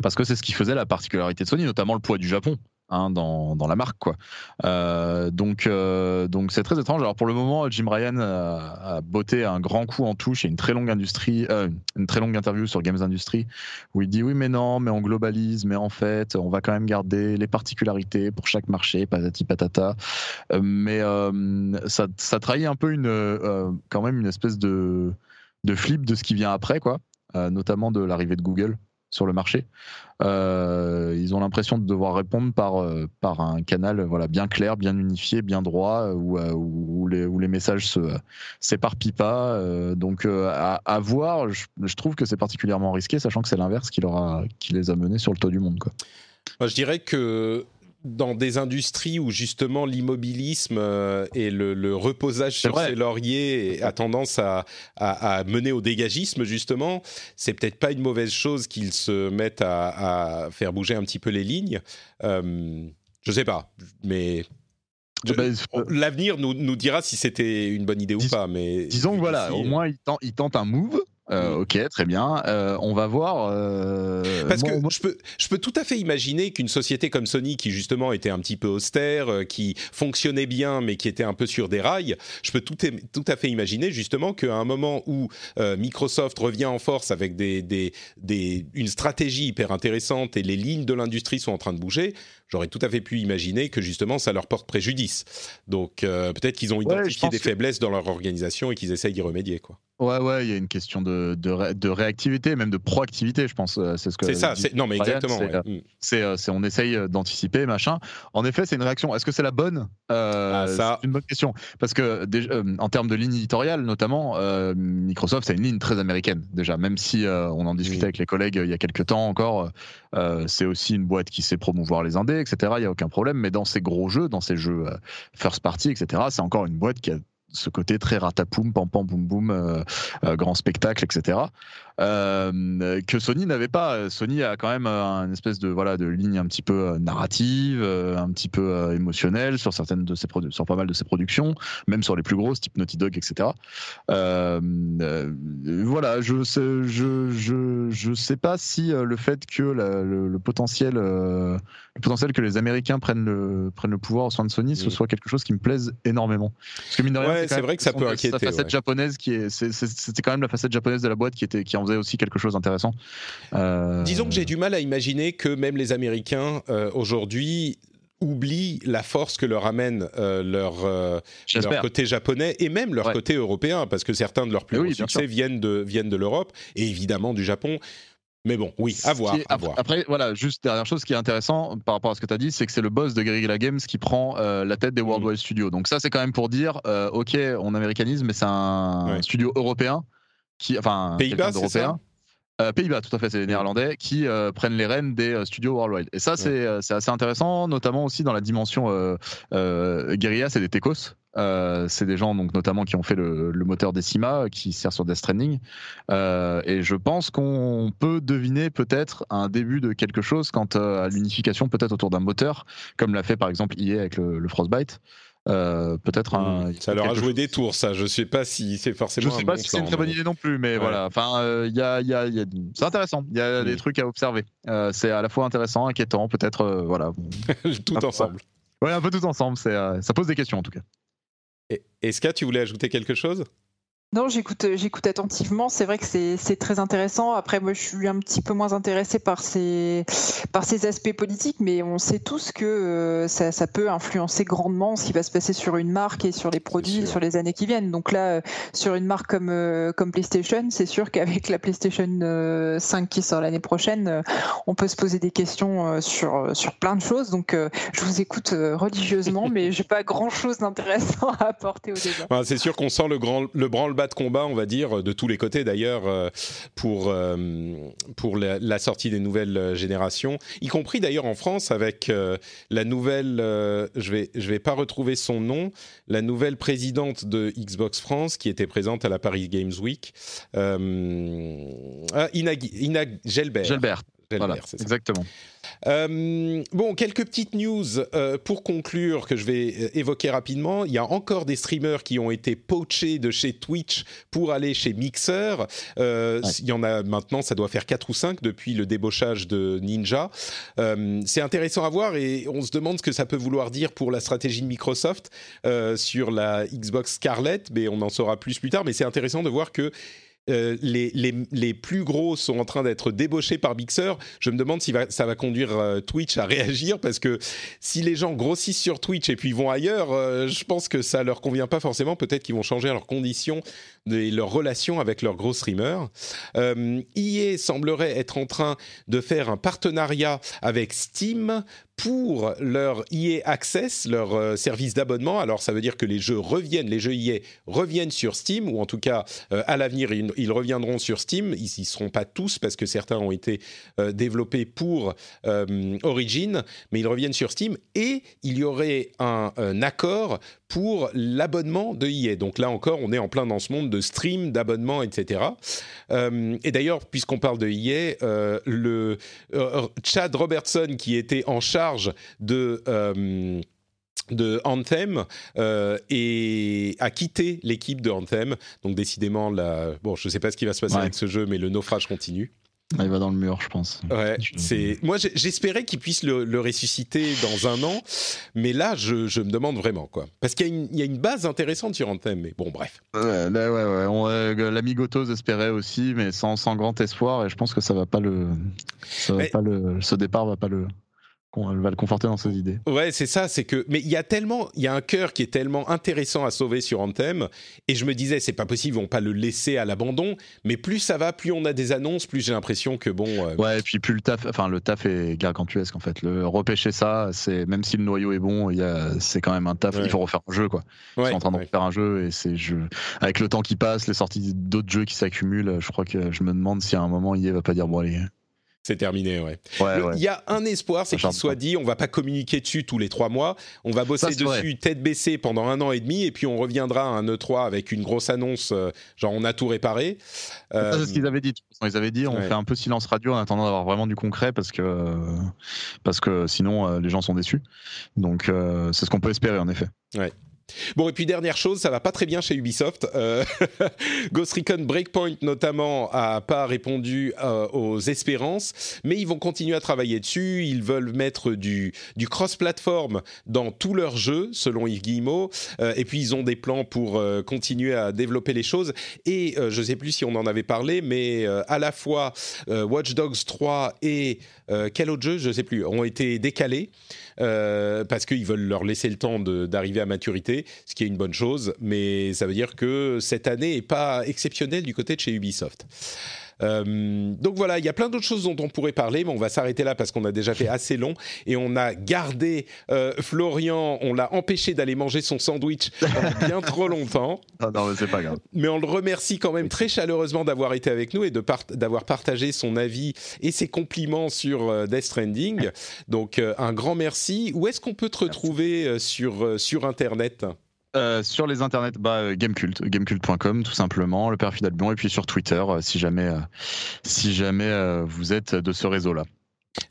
parce que c'est ce qui faisait la particularité de Sony, notamment le poids du Japon. Hein, dans, la marque quoi. Euh, donc euh, donc c'est très étrange. Alors pour le moment, Jim Ryan a, a, botté un grand coup en touche et une très longue industrie, euh, une très longue interview sur Games Industry où il dit oui mais non, mais on globalise, mais en fait on va quand même garder les particularités pour chaque marché, patati patata. Mais ça, ça trahit un peu une quand même une espèce de de flip de ce qui vient après quoi, notamment de l'arrivée de Google sur le marché. Euh, ils ont l'impression de devoir répondre par, euh, par un canal voilà, bien clair, bien unifié, bien droit, où, euh, où, les, où les messages se s'éparpillent pas. donc à, à, voir, je, trouve que c'est particulièrement risqué, sachant que c'est l'inverse qui, leur a, qui les a menés sur le toit du monde. Quoi. Je dirais que dans des industries où justement l'immobilisme euh, et le, reposage sur ses lauriers a tendance à, mener au dégagisme justement, c'est peut-être pas une mauvaise chose qu'ils se mettent à, faire bouger un petit peu les lignes. Euh, je sais pas, mais bah, L'avenir nous, nous, dira si c'était une bonne idée ou pas. Mais disons que voilà, au moins il tente un move euh, ok, très bien. Euh, on va voir. Euh, Parce que je, peux, je peux tout à fait imaginer qu'une société comme Sony, qui justement était un petit peu austère, qui fonctionnait bien, mais qui était un peu sur des rails, je peux tout, tout à fait imaginer justement qu'à un moment où Microsoft revient en force avec des, des, des, une stratégie hyper intéressante et les lignes de l'industrie sont en train de bouger, j'aurais tout à fait pu imaginer que justement ça leur porte préjudice. Donc peut-être qu'ils ont identifié des faiblesses dans leur organisation et qu'ils essayent d'y remédier. Quoi. Ouais, ouais, il y a une question de, de, réactivité, même de proactivité, je pense. Euh, c'est ce que. C'est ça. Non, mais exactement. Euh, mm. euh, c'est, on essaye d'anticiper, machin. En effet, c'est une réaction. Est-ce que c'est la bonne? Ah, ça... C'est une bonne question, parce que en termes de ligne éditoriale, notamment, Microsoft, c'est une ligne très américaine déjà. Même si on en discutait avec les collègues il y a quelques temps encore, c'est aussi une boîte qui sait promouvoir les indés, etc. Il y a aucun problème. Mais dans ces gros jeux, dans ces jeux first party, etc., c'est encore une boîte qui a ce côté très ratapoum, pam pam boum boum, euh, euh, grand spectacle, etc. Euh, que Sony n'avait pas. Sony a quand même une espèce de voilà de ligne un petit peu narrative, un petit peu émotionnelle sur certaines de ses sur pas mal de ses productions, même sur les plus grosses, type Naughty Dog, etc. voilà, je sais, je, je, je sais pas si le fait que le, potentiel le potentiel que les Américains prennent le prennent le pouvoir au sein de Sony, ce mm. soit quelque chose qui me plaise énormément. Parce que mine de rien, c'est vrai que ça peut inquiéter. La facette japonaise qui est, c'était quand même la facette japonaise de la boîte qui était, qui en aussi quelque chose d'intéressant. Euh, Disons que j'ai du mal à imaginer que même les Américains euh, aujourd'hui oublient la force que leur amène leur, leur côté japonais et même leur côté européen, parce que certains de leurs plus gros succès viennent de, viennent de l'Europe et évidemment du Japon. Mais bon, oui, à voir, après, voilà, juste dernière chose qui est intéressant par rapport à ce que tu as dit, c'est que c'est le boss de Guerrilla Games qui prend euh, la tête des Worldwide mm. Studios. Donc ça, c'est quand même pour dire, euh, ok, on américanise, mais c'est un studio européen qui, enfin, Pays-Bas, européen. Euh, Pays-Bas, tout à fait, c'est les Néerlandais qui prennent les rênes des studios Worldwide. Et ça, c'est assez intéressant, notamment aussi dans la dimension guérilla, c'est des techos. Euh, c'est des gens donc notamment qui ont fait le, moteur Decima qui sert sur Death Stranding euh, et je pense qu'on peut deviner peut-être un début de quelque chose quant à l'unification peut-être autour d'un moteur comme l'a fait par exemple EA avec le, Frostbite euh, peut-être un. Hmm. Ça leur a joué des tours, ça. Je sais pas si c'est forcément. Je sais pas si c'est une très bonne idée non plus, mais voilà. Enfin, il y a, y a, y a... c'est intéressant. Il y a des trucs à observer. c'est à la fois intéressant, inquiétant, peut-être, voilà. tout ensemble. Ouais, un peu tout ensemble. C'est, ça pose des questions en tout cas. Est-ce que tu voulais ajouter quelque chose? Non, j'écoute, euh, j'écoute attentivement. C'est vrai que c'est très intéressant. Après, moi, je suis un petit peu moins intéressée par ces, par ces aspects politiques, mais on sait tous que euh, ça, ça, peut influencer grandement ce qui va se passer sur une marque et sur les produits sur les années qui viennent. Donc là, euh, sur une marque comme, comme PlayStation, c'est sûr qu'avec la PlayStation 5 qui sort l'année prochaine, on peut se poser des questions sur, sur plein de choses. Donc, je vous écoute religieusement, mais j'ai pas grand-chose d'intéressant à apporter au débat. c'est sûr qu'on sent le, grand, le branle de combat, on va dire, de tous les côtés d'ailleurs, euh, pour, euh, pour la, sortie des nouvelles euh, générations, y compris d'ailleurs en France avec la nouvelle, je vais, je vais pas retrouver son nom, la nouvelle présidente de Xbox France qui était présente à la Paris Games Week, ah, Inag, Gelbert. Gelbert. Voilà, exactement. Euh, bon, quelques petites news euh, pour conclure que je vais euh, évoquer rapidement. Il y a encore des streamers qui ont été poachés de chez Twitch pour aller chez Mixer. Il y en a maintenant, ça doit faire 4 ou 5 depuis le débauchage de Ninja. c'est intéressant à voir et on se demande ce que ça peut vouloir dire pour la stratégie de Microsoft sur la Xbox Scarlett, mais on en saura plus plus tard. Mais c'est intéressant de voir que euh, les, plus gros sont en train d'être débauchés par Mixer. Je me demande si ça va conduire euh, Twitch à réagir parce que si les gens grossissent sur Twitch et puis vont ailleurs, euh, je pense que ça leur convient pas forcément. Peut-être qu'ils vont changer leurs conditions et leurs relations avec leurs gros streamers. EA semblerait être en train de faire un partenariat avec Steam pour leur EA Access, leur euh, service d'abonnement. Alors ça veut dire que les jeux reviennent, les jeux EA reviennent sur Steam, ou en tout cas euh, à l'avenir ils, reviendront sur Steam. Ils n'y seront pas tous parce que certains ont été euh, développés pour Origin, mais ils reviennent sur Steam et il y aurait un, un accord pour l'abonnement de EA. Donc là encore, on est en plein dans ce monde de stream, d'abonnement, etc. Euh, et d'ailleurs, puisqu'on parle de EA, euh, le euh, Chad Robertson, qui était en charge de de Anthem et a quitté l'équipe de Anthem. Donc décidément, la... bon, je ne sais pas ce qui va se passer avec ce jeu, mais le naufrage continue. Ah, il va dans le mur, je pense. Ouais, c'est. Moi, j'espérais qu'il puisse le, ressusciter dans un an, mais là, je, me demande vraiment quoi. Parce qu'il y, a une base intéressante sur Anthem, mais bon, bref. Ouais, ouais, ouais. L'ami Gotos espérait aussi, mais sans, sans, grand espoir, et je pense que ça va pas le. Ça va pas le ce départ va pas le elle va le conforter dans ses idées. Ouais, c'est ça, c'est que mais il y a tellement il y a un cœur qui est tellement intéressant à sauver sur Anthem et je me disais c'est pas possible, ils vont pas le laisser à l'abandon, mais plus ça va, plus on a des annonces, plus j'ai l'impression que bon euh, Ouais, et puis plus le taf enfin le taf est gargantuesque en fait. Le repêcher ça, c'est même si le noyau est bon, il y a c'est quand même un taf, il faut refaire un jeu quoi. Ils sont en train de refaire un jeu et c'est avec le temps qui passe, les sorties d'autres jeux qui s'accumulent, je crois que je me demande si à un moment il va pas dire bon allez c'est terminé, ouais. Il y a un espoir, c'est qu'il soit dit, on va pas communiquer dessus tous les trois mois, on va bosser dessus tête baissée pendant un an et demi, et puis on reviendra à un E3 avec une grosse annonce, euh, genre on a tout réparé. c'est ce euh, qu'ils avaient dit. Ils avaient dit, on fait un peu silence radio en attendant d'avoir vraiment du concret, parce que parce que sinon euh, les gens sont déçus. Donc c'est ce qu'on peut espérer en effet. Ouais. Bon, et puis dernière chose, ça va pas très bien chez Ubisoft. Euh, Ghost Recon Breakpoint, notamment, a pas répondu euh, aux espérances, mais ils vont continuer à travailler dessus. Ils veulent mettre du, cross-platform dans tous leurs jeux, selon Yves Guillemot. Euh, et puis, ils ont des plans pour continuer à développer les choses. Et je sais plus si on en avait parlé, mais à la fois Watch Dogs 3 et quel autre jeu, je sais plus, ont été décalés. Euh, parce qu'ils veulent leur laisser le temps d'arriver à maturité, ce qui est une bonne chose, mais ça veut dire que cette année n'est pas exceptionnelle du côté de chez Ubisoft. Euh, donc voilà, il y a plein d'autres choses dont on pourrait parler, mais on va s'arrêter là parce qu'on a déjà fait assez long et on a gardé euh, Florian, on l'a empêché d'aller manger son sandwich bien trop longtemps. Ah non, mais c'est pas grave. Mais on le remercie quand même très chaleureusement d'avoir été avec nous et d'avoir partagé son avis et ses compliments sur euh, Death Stranding. Donc un grand merci. Où est-ce qu'on peut te retrouver sur, sur Internet? Euh, sur les internets, bah, euh, Gamecult, gamecult.com tout simplement, le père Albion, et puis sur Twitter euh, si jamais, si jamais vous êtes de ce réseau-là.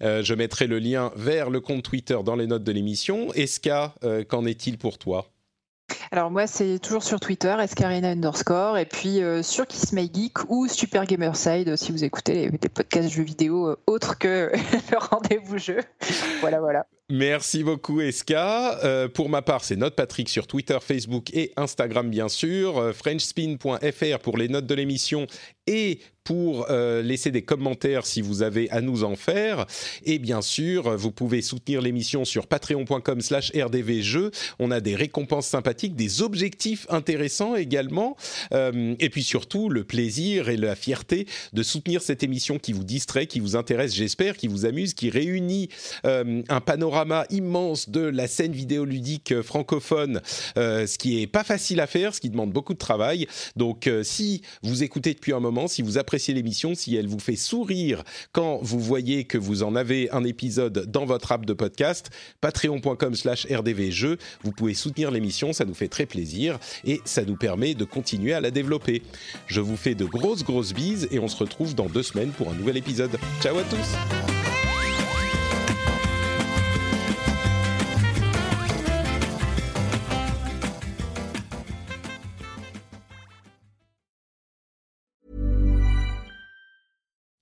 je mettrai le lien vers le compte Twitter dans les notes de l'émission. Eska, qu'en est-il pour toi? Alors moi, c'est toujours sur Twitter, escarina underscore, et puis sur Kiss My Geek ou Super Gamerside si vous écoutez des podcasts jeux vidéo autres que le rendez-vous jeu. voilà, voilà. Merci beaucoup Eska. Euh, pour ma part, c'est Note Patrick sur Twitter, Facebook et Instagram bien sûr. Euh, Frenchspin.fr pour les notes de l'émission et pour euh, laisser des commentaires si vous avez à nous en faire. Et bien sûr, vous pouvez soutenir l'émission sur patreon.com slash rdvjeux. On a des récompenses sympathiques, des objectifs intéressants également. Euh, et puis surtout, le plaisir et la fierté de soutenir cette émission qui vous distrait, qui vous intéresse, j'espère, qui vous amuse, qui réunit euh, un panorama immense de la scène vidéoludique francophone, ce qui est pas facile à faire, ce qui demande beaucoup de travail. Donc si vous écoutez depuis un si vous appréciez l'émission, si elle vous fait sourire quand vous voyez que vous en avez un épisode dans votre app de podcast, patreon.com slash rdvjeux, vous pouvez soutenir l'émission, ça nous fait très plaisir et ça nous permet de continuer à la développer. Je vous fais de grosses grosses bises et on se retrouve dans deux semaines pour un nouvel épisode. Ciao à tous